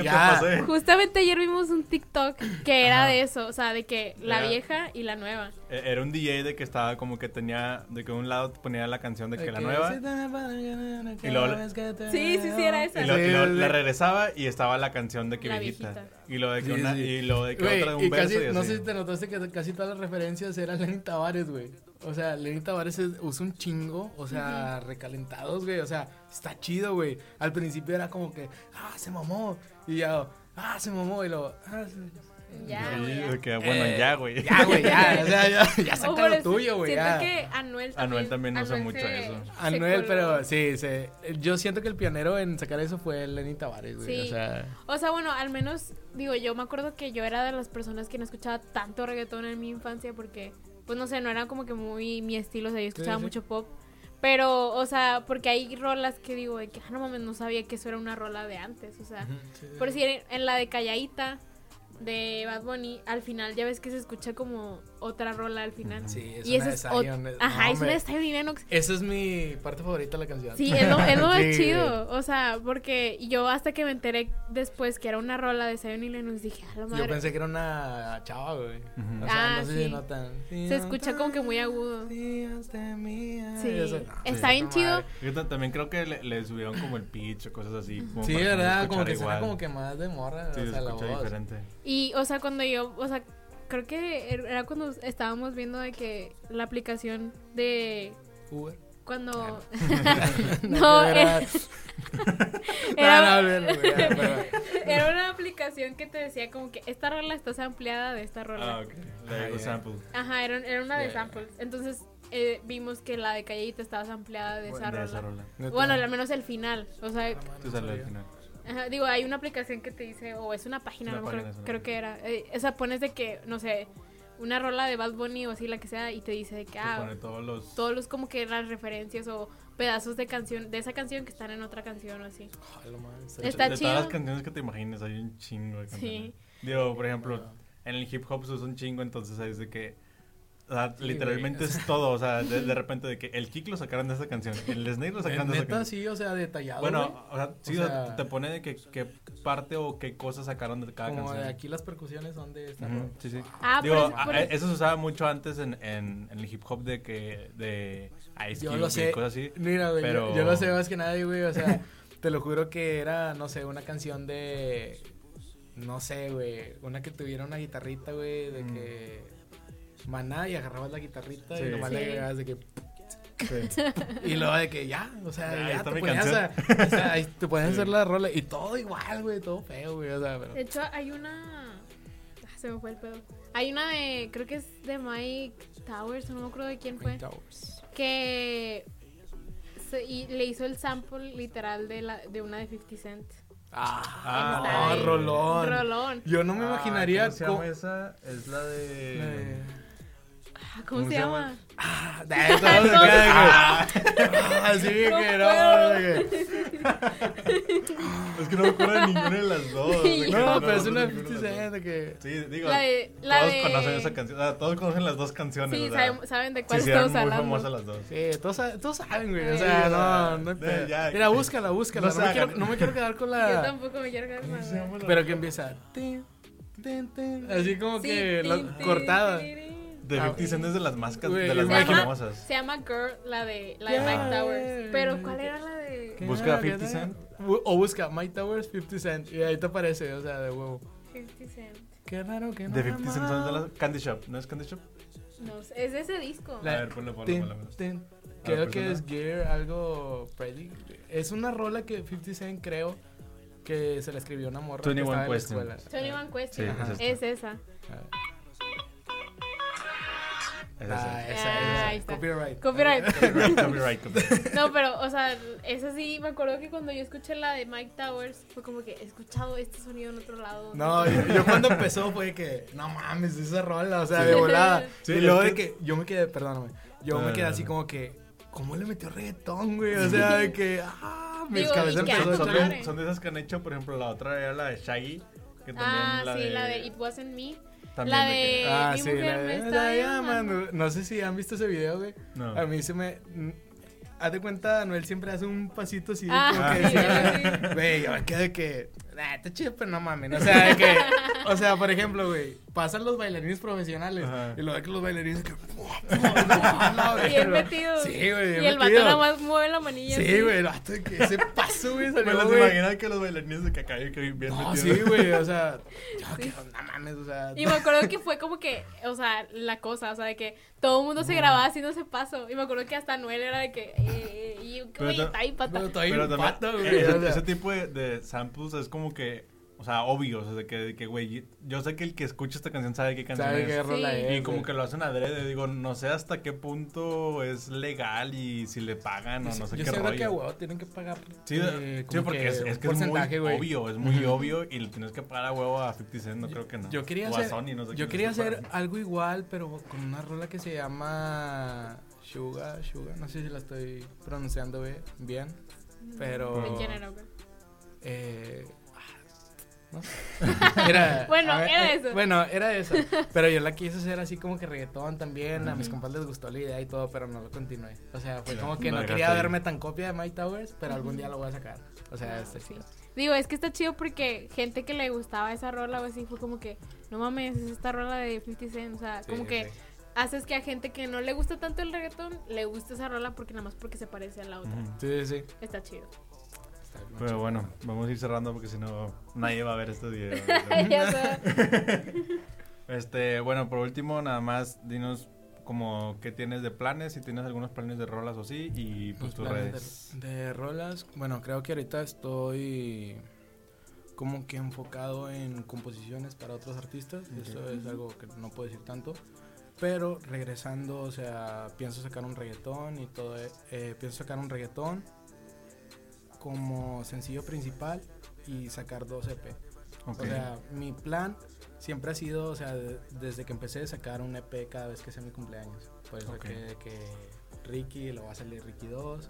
Justamente ayer vimos un TikTok que era Ajá. de eso, o sea, de que la Era- vieja y la nueva. Eh, Era un DJ de que estaba como que tenía, de que un lado ponía la canción de que la nueva Y luego- Sí, sí, sí, era esa. y, lo- y lo- Sí, la regresaba y estaba la canción de que La viejita. viejita. Y lo de que, Sí, una, sí. y lo de que otra de un y verso casi, y no sé si te notaste que casi todas las referencias eran Lenny Tavares, güey. O sea, Lenny Tavares es- usa un chingo, o sea, recalentados, güey. O sea, está chido, güey. Al principio era como que, ah, se mamó. Y ya, ah, se mamó. Y luego, ah, se... Ya, Sí, güey, ya. de que, bueno, Eh, ya, güey. Ya, güey, ya. O sea, ya, [laughs] ya saca lo tuyo, güey. Siento ya. que Anuel también, Anuel también usa Anuel mucho se- eso. se Anuel, coló. pero sí, se, yo siento que el pionero en sacar eso fue Lenny Tavares, güey. Sí. O sea, O sea, bueno, al menos, digo, yo me acuerdo que yo era de las personas que no escuchaba tanto reggaetón en mi infancia porque, pues no sé, no era como que muy mi estilo, o sea, yo escuchaba sí. mucho pop. Pero, o sea, porque hay rolas que digo, de que, ah, no mames, no sabía que eso era una rola de antes, o sea. Por si en, en la de Calladita de Bad Bunny, al final ya ves que se escucha como otra rola al final. Sí, es y una esa de Zion, es- Ajá, no, es una de Zion y Lennox. esa es mi parte favorita de la canción. Sí, es lo, es lo [laughs] más Sí, chido. O sea, porque yo hasta que me enteré después que era una rola de Zion y Lennox, dije, a la Yo madre. pensé que era una chava, güey. O sea, Ah, no sé sí. si notan. Se escucha como que muy agudo. Sí, Sí, Eso, no, está sí, bien chido. Yo ta- también creo que le, le subieron como el pitch o cosas así. como Sí, verdad, como que suena como que más de morra, Sí, o se sea, la voz. diferente. Y, o sea, cuando yo, o sea, creo que er, era cuando estábamos viendo de que la aplicación de Uber. cuando... [laughs] No, no, era, No, [laughs] [laughs] no, una aplicación que te decía como que esta rola está ampliada de esta rola. Ah, ok. La de Ah, samples. Ajá, era, era una de samples. Entonces eh, vimos que la de Calladita estaba ampliada de esa De esa rola. rola. Neta. Bueno, al menos el final. O sea, Ah, Tú no sale al final. Ajá, digo, hay una aplicación que te dice, o es una página, Una creo que era. eh, o sea, pones de que, no sé, una rola de Bad Bunny o así, la que sea, y te dice de que, ah, pone todos los... todos los como que las referencias o pedazos de canción, de esa canción que están en otra canción o así. Ay, lo de- está de chido. todas las canciones que te imagines, hay un chingo de Sí. canciones. Digo, por ejemplo, en el hip hop se usa un chingo, entonces es de que... O sea, Sí, literalmente güey. es todo, o sea, de, de repente de que el kick lo sacaron de esa canción, el snake lo sacaron de esa canción. sí, o sea, detallado, Bueno, güey. o sea, sí, O o sea, sea- te pone de que, qué parte o qué cosas sacaron de cada Como canción. de aquí las percusiones son de esta rola. sí, sí. Ah, Digo, por eso- a- por a- eso- eso se usaba mucho antes en, en, en el hip hop de que de Ice Yo Cube lo y sé. cosas así. Mira, güey, yo- yo, lo sé más que nadie, güey, o sea, [laughs] te lo juro que era, no sé, una canción de, no sé, güey, una que tuviera una guitarrita, güey, de Mm. que maná y agarrabas la guitarrita Sí. y nomás le Sí. agregabas de que, Sí. [laughs] y luego de que ya, o sea, Ya, ya, está te mi ponías, a, o sea, ahí te ponías a Sí. hacer la rola y todo igual, güey, todo feo, güey, o sea, pero... De hecho, hay una. ah, se me fue el pedo. Hay una de. Creo que es de Mike Towers, no me acuerdo de quién fue. Towers. Que. se- y le hizo el sample literal de, la, de una de 50 Cent. Ah, Ah, no, rolón. Rolón. Yo no me Ah, imaginaría ¿Cómo se llama esa? Es la de... ¿Cómo, se llama? Ah, [laughs] se. Ah, sí, No que no, güey. [laughs] es que no me acuerdo de ninguna de las dos. Sí, de que No, pero es una de de ninguna 50 de las Cent de que... Sí, digo, La de. La todos de... conocen esa canción. o sea, todos conocen las dos canciones. Sí, o sea, saben, saben de cuál sí, estamos muy hablando. famosas las dos. Sí, todos, todos saben, güey. O sea, no, no hay ya. Mira, búscala, búscala. No No, me quiero, hagan. no me quiero quedar con [laughs] Yo la... tampoco me quiero quedar con ¿Cómo se nada. llama la- Pero que empieza... Así como que cortada. De Ah, 50 Cent es de las más, de las se más llama- famosas. Se llama Girl, la de, la de Mike Towers. Pero, ¿cuál era la de...? ¿Qué Busca era? 50 ¿Qué era? Cent. O busca Mike Towers 50 Cent y ahí te aparece, o sea, de huevo. 50 Cent. Qué raro que no. De me 50 Cent son de amaba. la Candy Shop, ¿no es Candy Shop? No sé, es de ese disco. La- A ver, ponlo, ponlo, ponlo. ponlo. tin. A Creo ver, que es Gear, algo Freddy. Es una rola que 50 Cent creo que se la escribió una morra que 21 estaba en la Question. escuela. Tony Van Question. Sí, es es esa. Es Ah, esa, Ah, esa. Copyright. Copyright. Copyright, [laughs] copyright, copyright. No, pero, o sea, esa sí, me acuerdo que cuando yo escuché la de Mike Towers, fue como que he escuchado este sonido en otro lado. No, yo, yo cuando empezó fue que, no mames, esa rola, o sea, de volada. [laughs] Sí, y luego de que yo me quedé, perdóname, yo No, me quedé no, así no. como que, ¿cómo le metió reggaetón, güey? O sea, de que, ah, mi Digo, cabeza y que empezó a ando Son, de, son de esas que han hecho, por ejemplo, la otra era la de Shaggy. Que también Ah, la sí, de, la de It Wasn't Me. También la de que- de- Ah, mi sí, mujer la me de, está "Está llamando". llamando". No sé si han visto ese video, güey. No. A mí se me... Haz de cuenta, Noel siempre hace un pasito así, Ah, como que sí, decía, sí. güey, yo me quedé de que, ah, está chido, pero no mames, o sea, de que, o sea, por ejemplo, güey, pasan los bailarines profesionales, Ajá. y luego de que los bailarines que, [laughs] [laughs] Bien metido. Sí, güey, Y el vato metido. nada más mueve la manilla. Sí, güey, el vato de que ese paso, güey, [laughs] Me salió, los güey. imagino que los bailarines de Cacay que bien No, metidos. sí, güey, o sea, yo que, no mames, o sea, Y me acuerdo que fue como que, o sea, la cosa, o sea, de que todo el mundo se grababa haciéndose paso. Y me acuerdo que hasta Noel era de que, eh, y yo, Pero güey, ta- está ahí pata. pero estoy Pero en también, pato, güey, ese, tipo de, de samples es como que, o sea, obvio, o sea, de que, de que, güey, yo sé que el que escucha esta canción sabe qué canción ¿Sabe es. qué rola Sí. es? Y como que lo hacen adrede, digo, no sé hasta qué punto es legal y si le pagan o no sé yo qué siento rollo. que a huevo tienen que pagar. Sí, eh, sí, porque es, que es porcentaje, muy güey. obvio, es muy obvio y le tienes que pagar a huevo a 50 Cent, no creo que no. Yo quería o a hacer, Sony, no sé yo quería hacer algo igual, pero con una rola que se llama Suga, Suga, no sé si la estoy pronunciando bien, pero En general, güey. eh, ah, no. [laughs] Era, Bueno, ver, era eh, eso. Bueno, era eso. [laughs] Pero yo la quise hacer así como que reggaetón también. A mis compas les gustó la idea y todo, pero no lo continué. O sea, fue como que no quería ahí. verme tan copia de Mike Towers, pero algún día lo voy a sacar. O sea, Ah, este sí. sí. Digo, es que está chido porque gente que le gustaba esa rola o así fue como que, no mames, es esta rola de 50 Cent. O sea, como que haces que a gente que no le gusta tanto el reggaetón le guste esa rola porque nada más porque se parece a la otra. Sí, sí, sí. Está chido. Está Pero bueno, vamos a ir cerrando porque si no, nadie va a ver este video. [laughs] Ya sé. [laughs] este, bueno, por último, nada más, dinos como qué tienes de planes, si tienes algunos planes de rolas o sí, y pues Los tus redes. De, de rolas, bueno, creo que ahorita estoy como que enfocado en composiciones para otros artistas. Eso es algo que no puedo decir tanto. Pero regresando, o sea, pienso sacar un reggaetón y todo. eh, eh, pienso sacar un reggaetón como sencillo principal y sacar dos EP. Ok. O sea, mi plan siempre ha sido, o sea, de- desde que empecé a sacar un EP cada vez que sea mi cumpleaños. Pues Ok. que, que Ricky, lo va a salir Ricky 2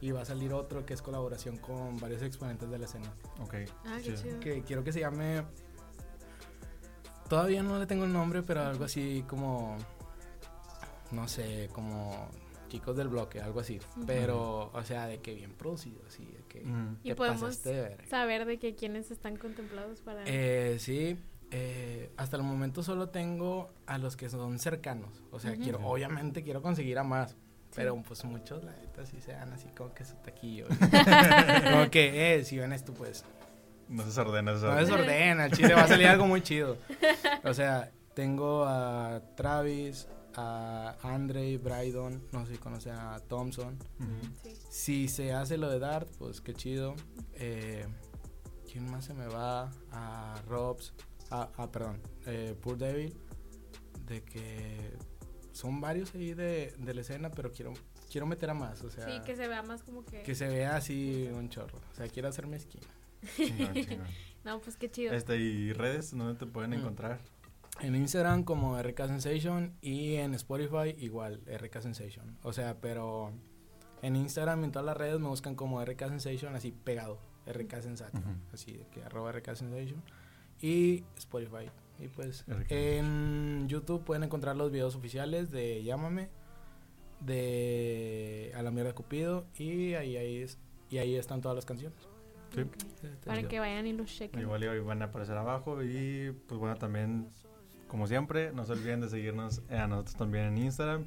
y va a salir otro que es colaboración con varios exponentes de la escena. ok. Ah, qué chido. Que quiero que se llame... Todavía no le tengo el nombre, pero algo así como... No sé, como chicos del bloque, algo así. Ujú. Pero, o sea, de que bien producido, así, de que... Ujú. Y te podemos de saber de que quiénes están contemplados para... Eh, sí, eh, hasta el momento solo tengo a los que son cercanos. O sea, Ujú. quiero, Ujú. obviamente quiero conseguir a más. Pero pues muchos, la neta, sí se dan así como que su taquillo. [laughs] como que, eh, si ven esto, pues. No se ordena, se No ordena. desordena, el chile va a salir algo muy chido. [laughs] O sea, tengo a Travis, a Andre, Brydon, no sé si conocen a Thompson. Sí. Si se hace lo de Dart, pues qué chido. Eh, ¿Quién más se me va? A Robs. Ah, ah, perdón. Eh, Poor Devil. De que son varios ahí de, de la escena, pero quiero, quiero meter a más. O sea, Sí, que se vea más como que... que se vea así un chorro. O sea, quiero hacerme esquina. Chingón, chingón. No, pues qué chido. Este, ¿y redes? ¿Dónde te pueden Mm. encontrar? En Instagram como RK Sensation y en Spotify igual RK Sensation. O sea, pero en Instagram y en todas las redes me buscan como RK Sensation así pegado. RK Sensation. Así de que arroba RK Sensation. Y Spotify. Y pues RK en YouTube pueden encontrar los videos oficiales de Llámame, de A la mierda Cupido y ahí, ahí, es, y ahí están todas las canciones. Sí. Para que vayan y los chequen. Igual y hoy van a aparecer abajo y pues bueno, también, como siempre, no se olviden de seguirnos a nosotros también en Instagram.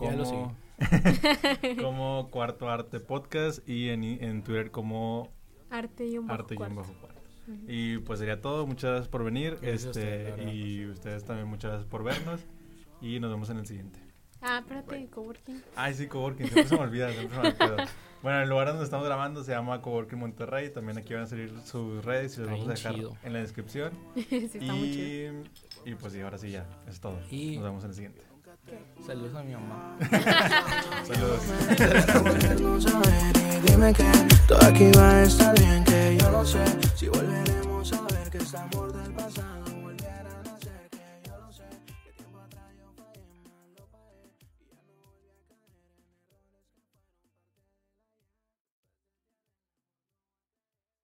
Ya lo Como, [laughs] como Cuarto Arte Podcast y en, en Twitter como Arte y un bajo Arte y un cuarto. Y pues sería todo. Muchas gracias por venir. Gracias este, y ustedes también muchas gracias por vernos. Y nos vemos en el siguiente. Ah, espérate, coworking. Ay, sí, Coworking. Siempre se me olvida. Siempre se me olvida. Bueno, el lugar donde estamos grabando se llama Coworking Monterrey. También aquí van a salir sus redes y los vamos a dejar chido. en la descripción. [laughs] sí, está muy chido. Y, pues sí, ahora sí ya. Es todo. Y- Nos vemos en el siguiente. Saludos a mi mamá. [laughs] Saludos. volvernos a ver y dime que todo aquí va a estar bien que yo no sé si volveremos a ver que estamos